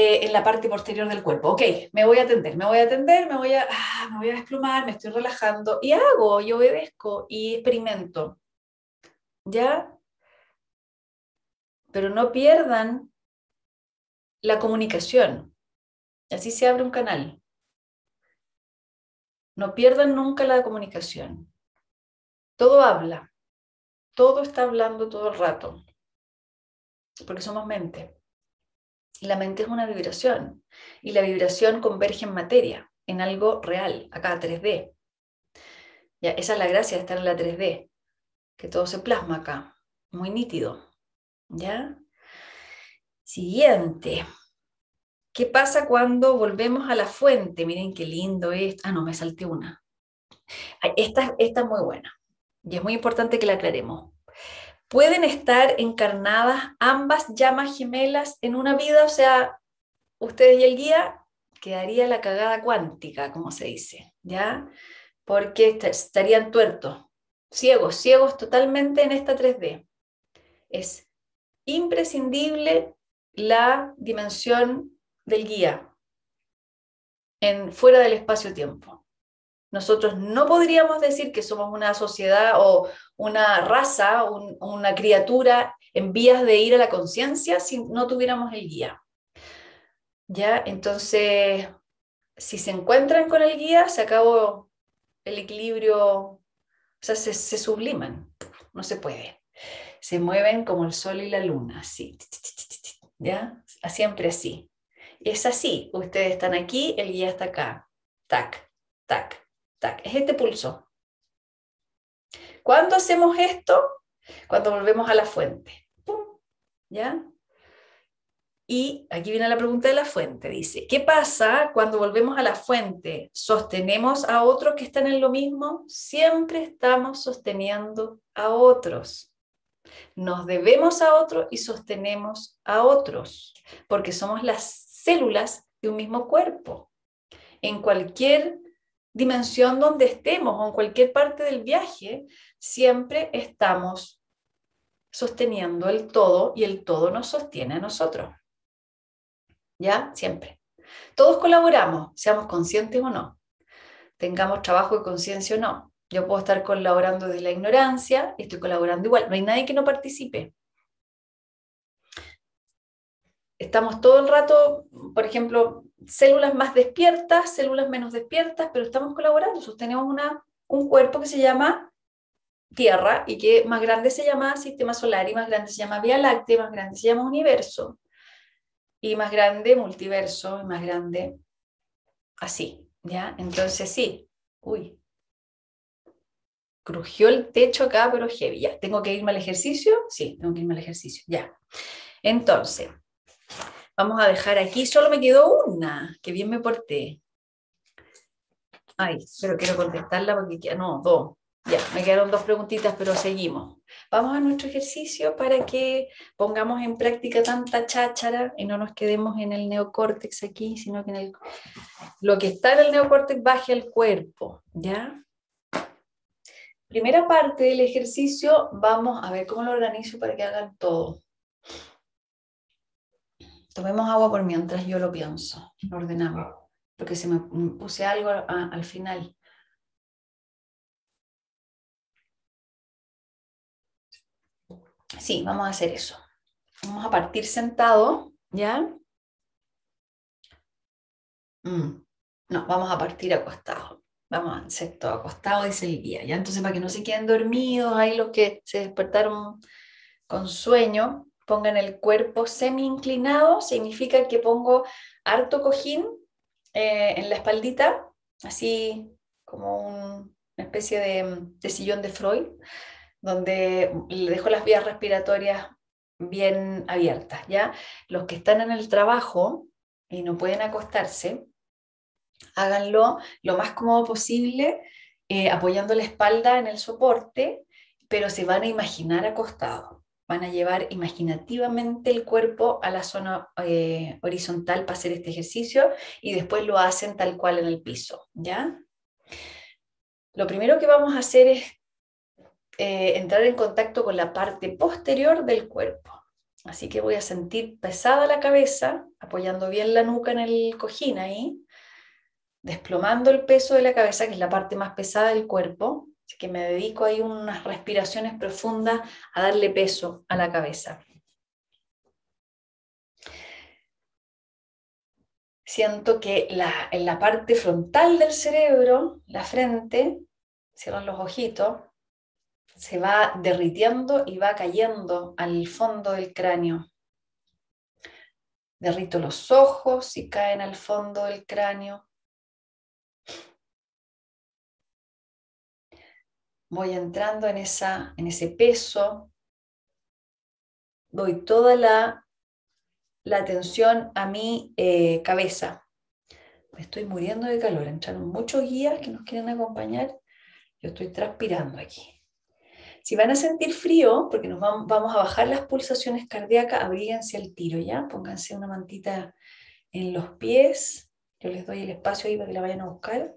Eh, en la parte posterior del cuerpo. Ok, me voy a atender, me voy a atender, me voy a, ah, me voy a desplumar, me estoy relajando y hago, y obedezco y experimento. ¿Ya? Pero no pierdan la comunicación. Así se abre un canal. No pierdan nunca la comunicación. Todo habla. Todo está hablando todo el rato. Porque somos mente. La mente es una vibración. Y la vibración converge en materia, en algo real, acá 3D. Ya, esa es la gracia de estar en la 3D, que todo se plasma acá, muy nítido. ¿Ya? Siguiente. ¿Qué pasa cuando volvemos a la fuente? Miren qué lindo es. Ah, no, me salté una. Esta, esta es muy buena y es muy importante que la aclaremos. ¿Pueden estar encarnadas ambas llamas gemelas en una vida? O sea, ustedes y el guía, quedaría la cagada cuántica, como se dice, ¿ya? Porque estarían tuertos, ciegos, ciegos totalmente en esta 3D. Es imprescindible la dimensión del guía en fuera del espacio-tiempo. Nosotros no podríamos decir que somos una sociedad o una raza, una criatura en vías de ir a la conciencia si no tuviéramos el guía. ¿Ya? Entonces, si se encuentran con el guía, se acabó el equilibrio, o sea, se, subliman, no se puede. Se mueven como el sol y la luna, así, ¿ya? Siempre así. Es así, ustedes están aquí, el guía está acá, tac, tac, es este pulso. ¿Cuándo hacemos esto? Cuando volvemos a la fuente. ¿Ya? Y aquí viene la pregunta de la fuente. Dice, ¿qué pasa cuando volvemos a la fuente? ¿Sostenemos a otros que están en lo mismo? Siempre estamos sosteniendo a otros. Nos debemos a otros y sostenemos a otros, porque somos las células de un mismo cuerpo. En cualquier dimensión donde estemos o en cualquier parte del viaje, siempre estamos sosteniendo el todo y el todo nos sostiene a nosotros. ¿Ya? Siempre. Todos colaboramos, seamos conscientes o no. Tengamos trabajo de conciencia o no. Yo puedo estar colaborando desde la ignorancia y estoy colaborando igual. No hay nadie que no participe. Estamos todo el rato, por ejemplo, células más despiertas, células menos despiertas, pero estamos colaborando, sostenemos una, un cuerpo que se llama Tierra y que más grande se llama Sistema Solar y más grande se llama Vía Láctea, más grande se llama Universo y más grande Multiverso y más grande así, ¿ya? Entonces sí, uy, crujió el techo acá, pero heavy, ya, ¿tengo que irme al ejercicio? Sí, tengo que irme al ejercicio, ya. Entonces, Vamos a dejar aquí, solo me quedó una, que bien me porté. Ay, pero quiero contestarla porque no, dos. Ya, me quedaron dos preguntitas, pero seguimos. Vamos a nuestro ejercicio para que pongamos en práctica tanta cháchara y no nos quedemos en el neocórtex aquí, sino que en el, lo que está en el neocórtex baje al cuerpo, ¿ya? Primera parte del ejercicio, vamos a ver cómo lo organizo para que hagan todo. Tomemos agua por mientras yo lo pienso, lo ordenamos, porque se me puse algo al final. Sí, vamos a hacer eso. Vamos a partir sentado, ¿ya? Mm, no, vamos a partir acostado. Vamos a hacer todo acostado, dice el guía, ¿ya? Entonces, para que no se queden dormidos, ahí los que se despertaron con sueño, pongan el cuerpo semi inclinado, significa que pongo harto cojín eh, en la espaldita, así como una especie de, sillón de Freud, donde le dejo las vías respiratorias bien abiertas, ¿ya? Los que están en el trabajo y no pueden acostarse, háganlo lo más cómodo posible, eh, apoyando la espalda en el soporte, pero se van a imaginar acostados. Van a llevar imaginativamente el cuerpo a la zona eh, horizontal para hacer este ejercicio y después lo hacen tal cual en el piso, ¿ya? Lo primero que vamos a hacer es eh, entrar en contacto con la parte posterior del cuerpo. Así que voy a sentir pesada la cabeza, apoyando bien la nuca en el cojín ahí, desplomando el peso de la cabeza, que es la parte más pesada del cuerpo, Así que me dedico ahí unas respiraciones profundas a darle peso a la cabeza. Siento que en la parte frontal del cerebro, la frente, cierran los ojitos, se va derritiendo y va cayendo al fondo del cráneo. Derrito los ojos y caen al fondo del cráneo. Voy entrando en, esa, en ese peso, doy toda la, la atención a mi eh, cabeza. Me estoy muriendo de calor, entraron muchos guías que nos quieren acompañar, yo estoy transpirando aquí. Si van a sentir frío, porque nos vamos, a bajar las pulsaciones cardíacas, abríguense al tiro, ¿ya? Pónganse una mantita en los pies, yo les doy el espacio ahí para que la vayan a buscar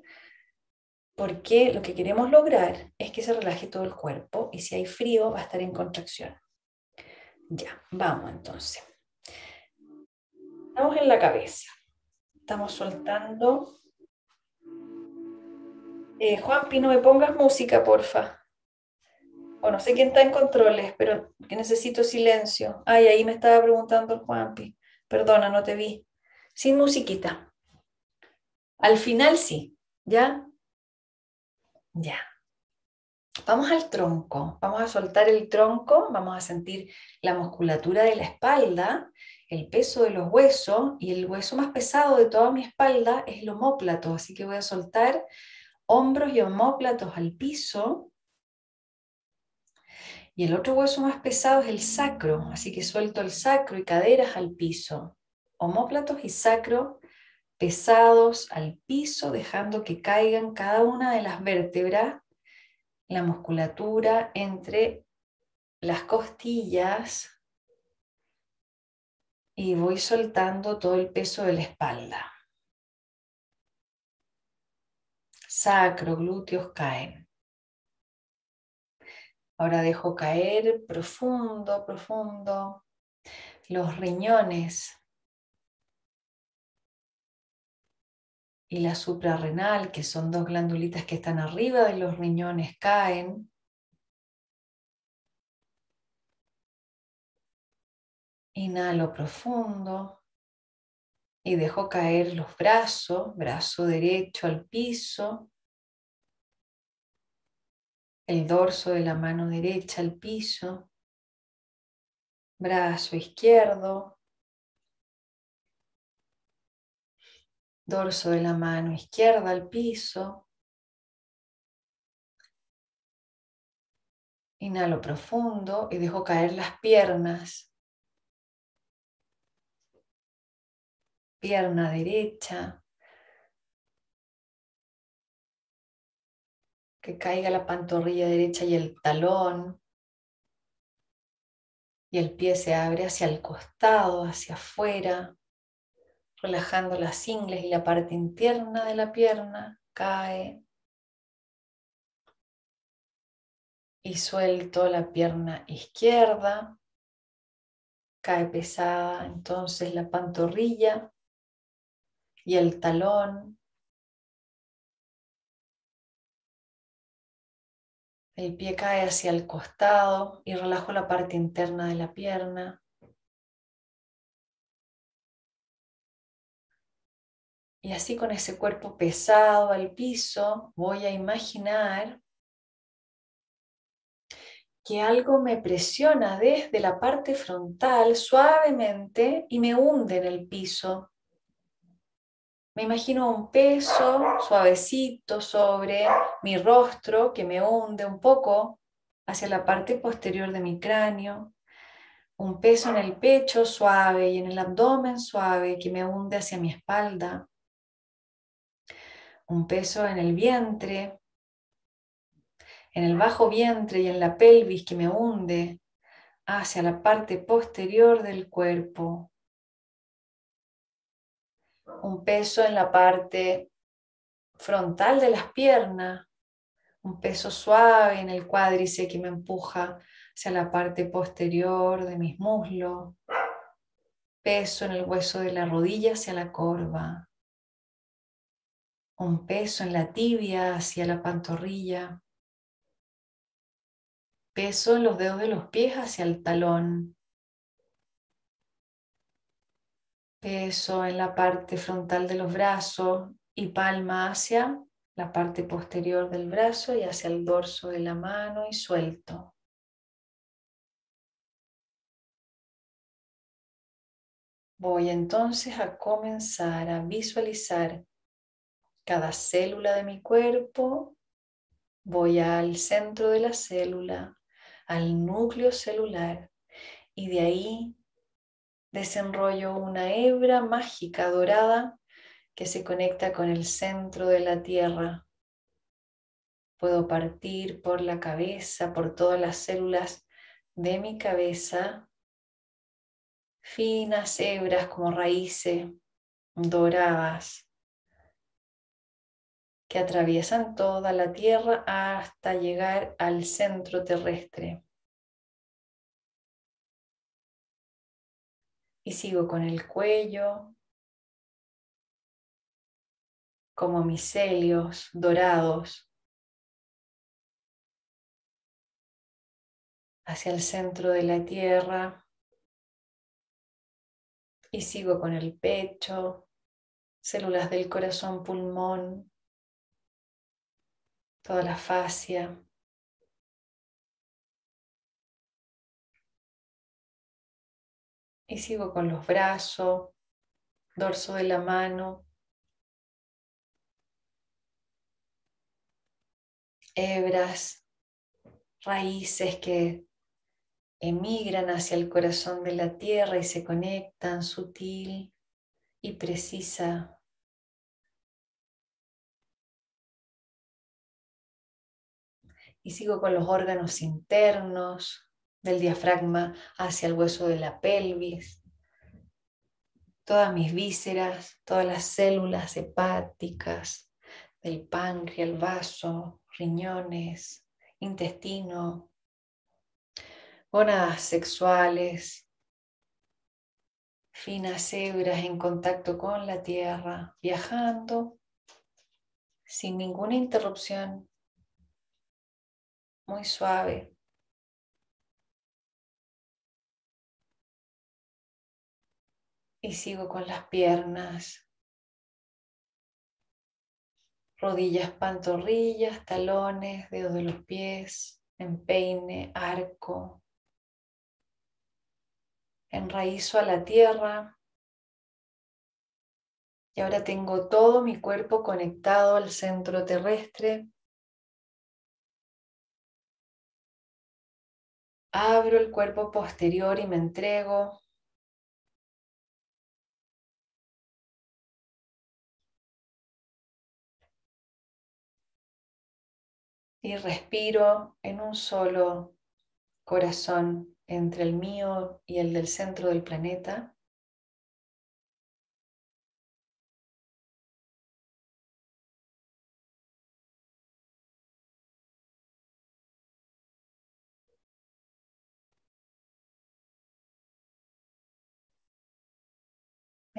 porque lo que queremos lograr es que se relaje todo el cuerpo y si hay frío va a estar en contracción. Ya, vamos entonces. Estamos en la cabeza. Estamos soltando. Eh, Juanpi, no me pongas música, porfa. O no sé quién está en controles, pero necesito silencio. Ay, ahí me estaba preguntando el Juanpi. Perdona, no te vi. Sin musiquita. Al final sí, ¿ya? Ya. Vamos al tronco, vamos a soltar el tronco, vamos a sentir la musculatura de la espalda, el peso de los huesos y el hueso más pesado de toda mi espalda es el homóplato, así que voy a soltar hombros y homóplatos al piso. Y el otro hueso más pesado es el sacro, así que suelto el sacro y caderas al piso. Homóplatos y sacro pesados al piso, dejando que caigan cada una de las vértebras, la musculatura entre las costillas y voy soltando todo el peso de la espalda. Sacro, glúteos caen. Ahora dejo caer profundo, profundo los riñones y la suprarrenal, que son dos glandulitas que están arriba de los riñones, caen. Inhalo profundo y dejo caer los brazos, brazo derecho al piso, el dorso de la mano derecha al piso, brazo izquierdo, dorso de la mano izquierda al piso. Inhalo profundo y dejo caer las piernas. Pierna derecha. Que caiga la pantorrilla derecha y el talón. Y el pie se abre hacia el costado, hacia afuera relajando las ingles y la parte interna de la pierna, cae. Y suelto la pierna izquierda, cae pesada, entonces la pantorrilla y el talón. El pie cae hacia el costado y relajo la parte interna de la pierna. Y así con ese cuerpo pesado al piso, voy a imaginar que algo me presiona desde la parte frontal suavemente y me hunde en el piso. Me imagino un peso suavecito sobre mi rostro que me hunde un poco hacia la parte posterior de mi cráneo. Un peso en el pecho suave y en el abdomen suave que me hunde hacia mi espalda un peso en el vientre, en el bajo vientre y en la pelvis que me hunde hacia la parte posterior del cuerpo. Un peso en la parte frontal de las piernas, un peso suave en el cuádriceps que me empuja hacia la parte posterior de mis muslos, peso en el hueso de la rodilla hacia la corva, un peso en la tibia hacia la pantorrilla, peso en los dedos de los pies hacia el talón, peso en la parte frontal de los brazos y palma hacia la parte posterior del brazo y hacia el dorso de la mano y suelto. Voy entonces a comenzar a visualizar cada célula de mi cuerpo. Voy al centro de la célula, al núcleo celular y de ahí desenrollo una hebra mágica dorada que se conecta con el centro de la tierra. Puedo partir por la cabeza, por todas las células de mi cabeza, finas hebras como raíces doradas que atraviesan toda la tierra hasta llegar al centro terrestre. Y sigo con el cuello, como micelios dorados hacia el centro de la tierra y sigo con el pecho, células del corazón, pulmón, toda la fascia. Y sigo con los brazos, dorso de la mano, hebras, raíces que emigran hacia el corazón de la tierra y se conectan sutil y precisa. Y sigo con los órganos internos del diafragma hacia el hueso de la pelvis, todas mis vísceras, todas las células hepáticas del páncreas, el vaso, riñones, intestino, gónadas sexuales, finas hebras en contacto con la tierra, viajando sin ninguna interrupción, muy suave. Y sigo con las piernas rodillas, pantorrillas, talones, dedos de los pies, empeine, arco. Enraizo a la tierra. Y ahora tengo todo mi cuerpo conectado al centro terrestre. Abro el cuerpo posterior y me entrego. y respiro en un solo corazón entre el mío y el del centro del planeta.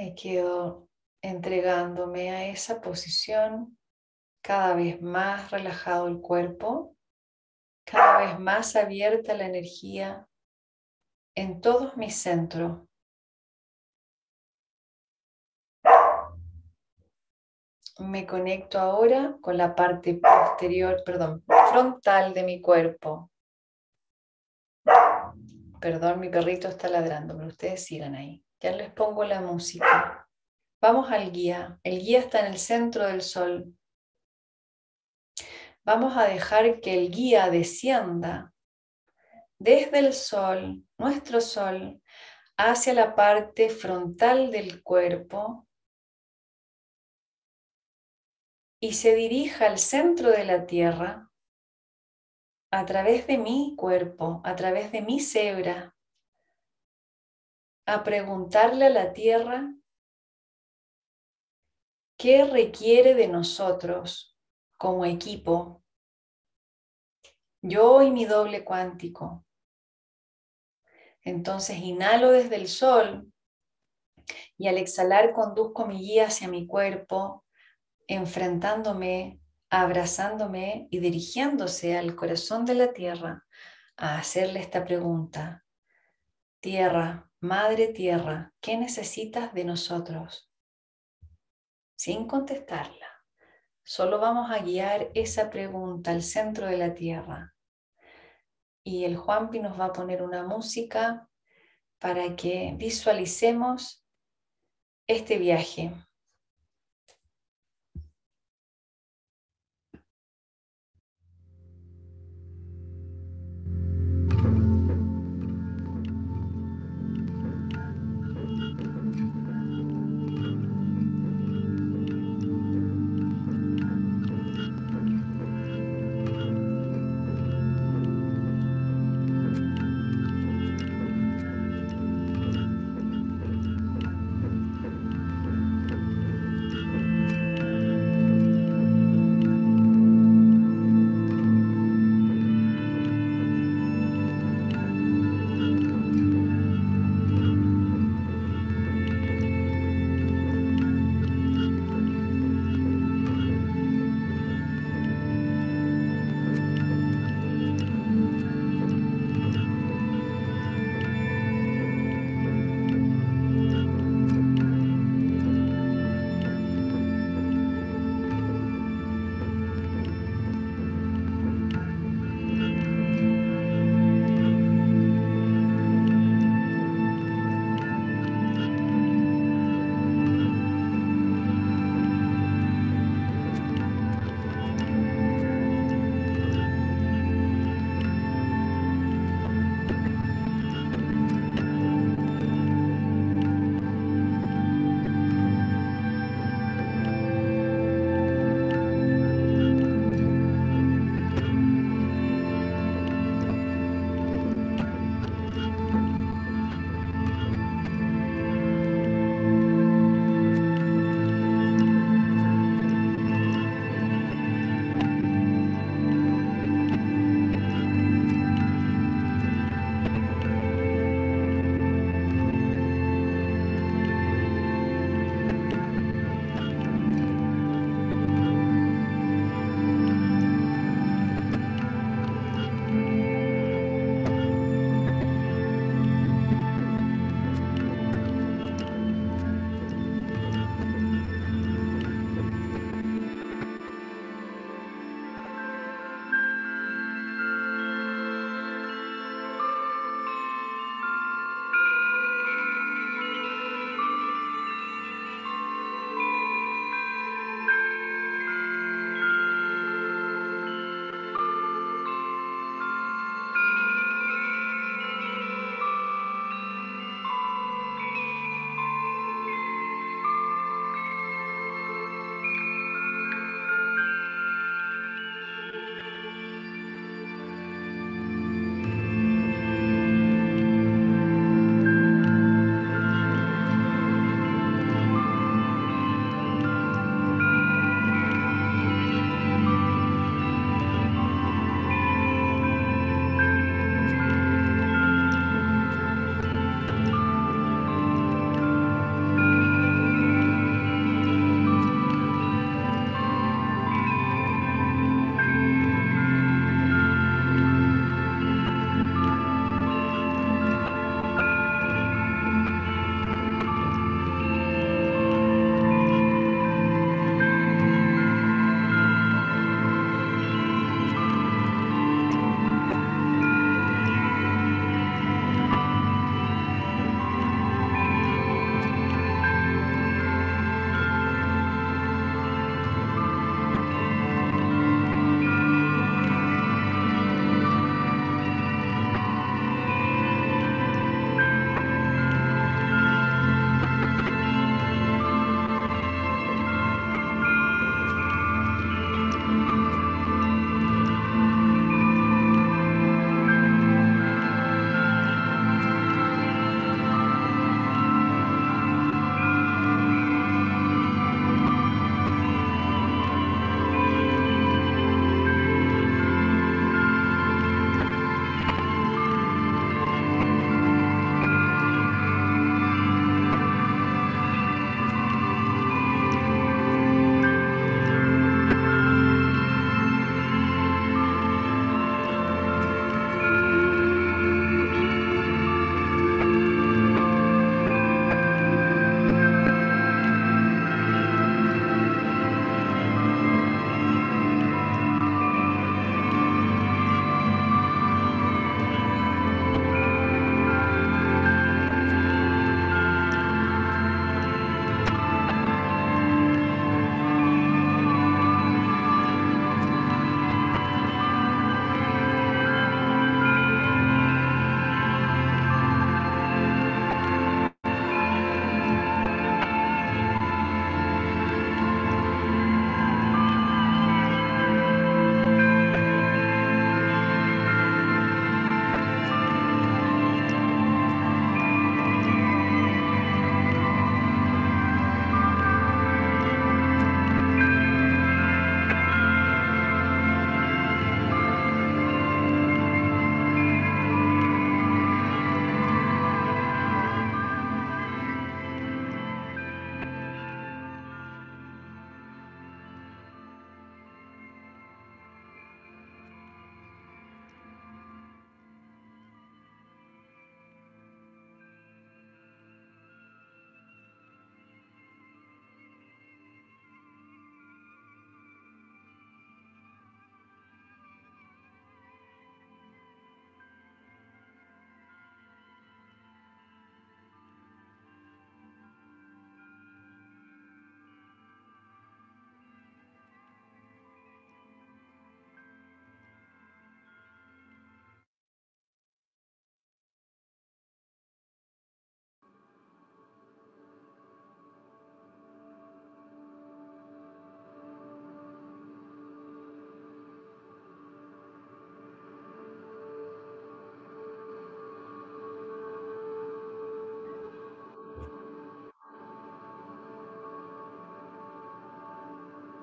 Me quedo entregándome a esa posición cada vez más relajado el cuerpo, cada vez más abierta la energía en todos mis centros. Me conecto ahora con la parte posterior, perdón, frontal de mi cuerpo. Perdón, mi perrito está ladrando, pero ustedes sigan ahí. Ya les pongo la música. Vamos al guía. El guía está en el centro del sol vamos a dejar que el guía descienda desde el sol, nuestro sol, hacia la parte frontal del cuerpo y se dirija al centro de la tierra a través de mi cuerpo, a través de mi cebra, a preguntarle a la tierra qué requiere de nosotros como equipo, yo y mi doble cuántico. Entonces inhalo desde el sol y al exhalar conduzco mi guía hacia mi cuerpo, enfrentándome, abrazándome y dirigiéndose al corazón de la tierra a hacerle esta pregunta. Tierra, Madre Tierra, ¿qué necesitas de nosotros? Sin contestarla, solo vamos a guiar esa pregunta al centro de la Tierra. Y el Juanpi nos va a poner una música para que visualicemos este viaje.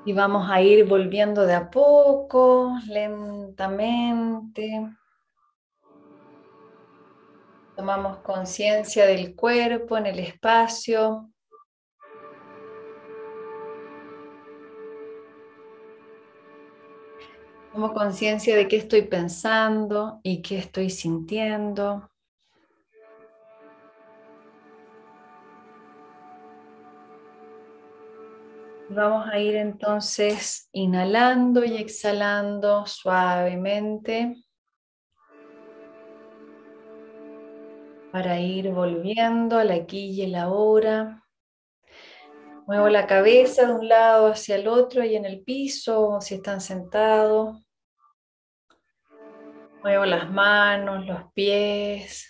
Y vamos a ir volviendo de a poco, lentamente. Tomamos conciencia del cuerpo en el espacio. Tomo conciencia de qué estoy pensando y qué estoy sintiendo. Vamos a ir entonces inhalando y exhalando suavemente para ir volviendo al aquí y el ahora. Muevo la cabeza de un lado hacia el otro y en el piso, si están sentados. Muevo las manos, los pies.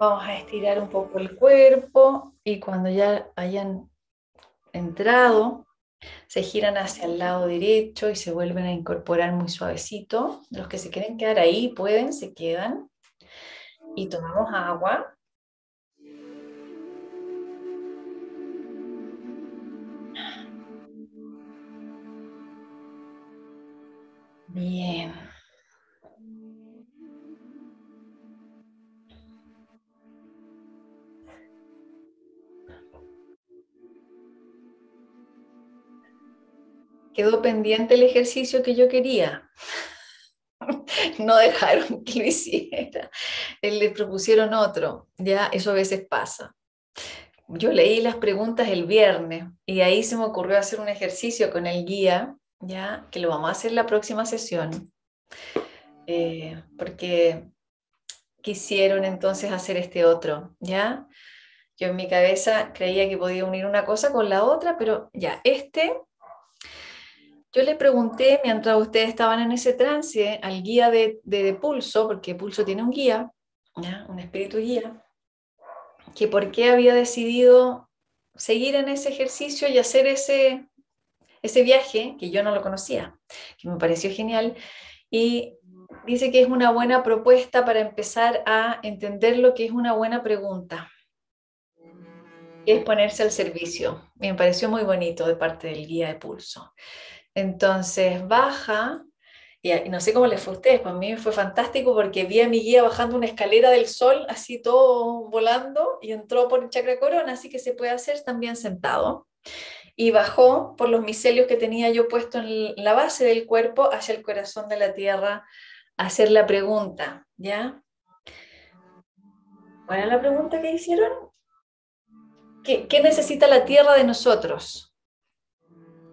Vamos a estirar un poco el cuerpo y cuando ya hayan entrado, se giran hacia el lado derecho y se vuelven a incorporar muy suavecito. Los que se quieren quedar ahí pueden, se quedan. Y tomamos agua. Bien. Quedó pendiente el ejercicio que yo quería. no dejaron que lo hiciera. Le propusieron otro. Ya, eso a veces pasa. Yo leí las preguntas el viernes y ahí se me ocurrió hacer un ejercicio con el guía, ya, que lo vamos a hacer la próxima sesión. Eh, porque quisieron entonces hacer este otro, ¿ya? Yo en mi cabeza creía que podía unir una cosa con la otra, pero ya, este yo le pregunté, mientras ustedes estaban en ese trance, al guía de, Pulso, porque Pulso tiene un guía, un espíritu guía, que por qué había decidido seguir en ese ejercicio y hacer ese, ese viaje, que yo no lo conocía, que me pareció genial, y dice que es una buena propuesta para empezar a entender lo que es una buena pregunta, es ponerse al servicio. Me pareció muy bonito de parte del guía de Pulso. Entonces baja, y no sé cómo les fue a ustedes, para mí fue fantástico porque vi a mi guía bajando una escalera del sol, así todo volando, y entró por el chakra corona, así que se puede hacer también sentado. Y bajó por los micelios que tenía yo puesto en la base del cuerpo hacia el corazón de la tierra a hacer la pregunta, ¿ya? ¿Cuál es la pregunta que hicieron? ¿Qué, ¿Qué necesita la tierra de nosotros?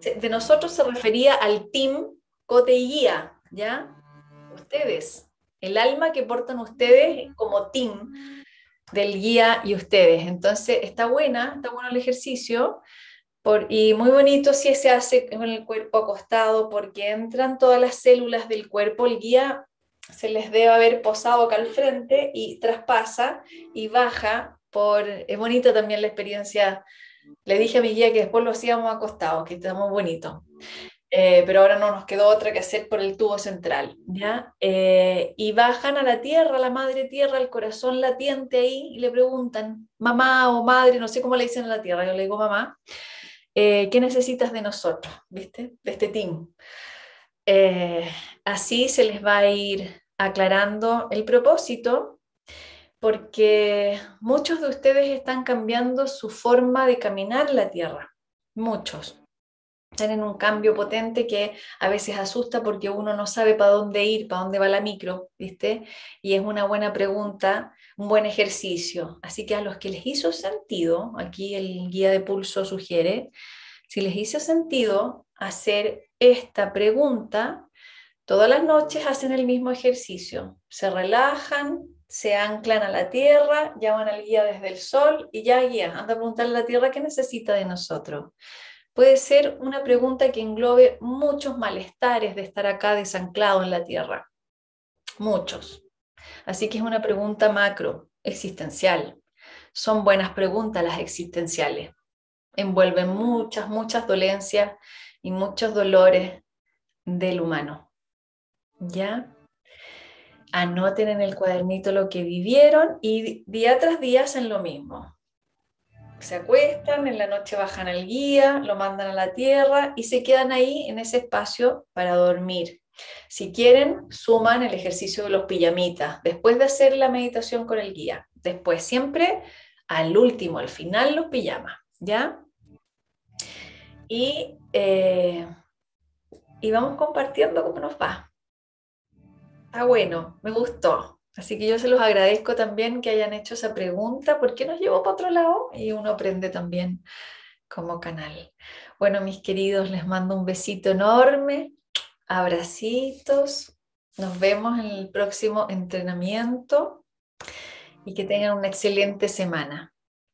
De nosotros se refería al team Cote y Guía, ¿ya? Ustedes, el alma que portan ustedes como team del guía y ustedes. Entonces, está buena, está bueno el ejercicio. Y muy bonito si se hace con el cuerpo acostado porque entran todas las células del cuerpo, el guía se les debe haber posado acá al frente y traspasa y baja por, es bonita también la experiencia le dije a mi guía que después lo hacíamos acostados, que estamos bonitos. Eh, pero ahora no nos quedó otra que hacer por el tubo central, ¿ya? Eh, y bajan a la tierra, la madre tierra, el corazón latiente ahí, y le preguntan, mamá o madre, no sé cómo le dicen a la tierra, yo le digo mamá, eh, ¿qué necesitas de nosotros, viste? De este team. así se les va a ir aclarando el propósito porque muchos de ustedes están cambiando su forma de caminar la tierra, muchos. Están en un cambio potente que a veces asusta porque uno no sabe para dónde ir, para dónde va la micro, ¿viste? Y es una buena pregunta, un buen ejercicio. Así que a los que les hizo sentido, aquí el guía de pulso sugiere, si les hizo sentido hacer esta pregunta, todas las noches hacen el mismo ejercicio. Se relajan, se anclan a la tierra, llaman al guía desde el sol y ya guía, anda a preguntarle a la tierra qué necesita de nosotros. Puede ser una pregunta que englobe muchos malestares de estar acá desanclado en la tierra. Muchos. Así que es una pregunta macro, existencial. Son buenas preguntas las existenciales. Envuelven muchas, muchas dolencias y muchos dolores del humano. ¿Ya? Anoten en el cuadernito lo que vivieron y día tras día hacen lo mismo. se acuestan, en la noche bajan al guía, lo mandan a la tierra y se quedan ahí en ese espacio para dormir. Si quieren, suman el ejercicio de los pijamitas después de hacer la meditación con el guía. Después, siempre al último, al final, los pijamas, ¿ya? Y, eh, y vamos compartiendo cómo nos va. Está bueno, me gustó. Así que yo se los agradezco también que hayan hecho esa pregunta, ¿por qué nos llevó para otro lado? Y uno aprende también como canal. Bueno, mis queridos, les mando un besito enorme, abracitos, nos vemos en el próximo entrenamiento y que tengan una excelente semana.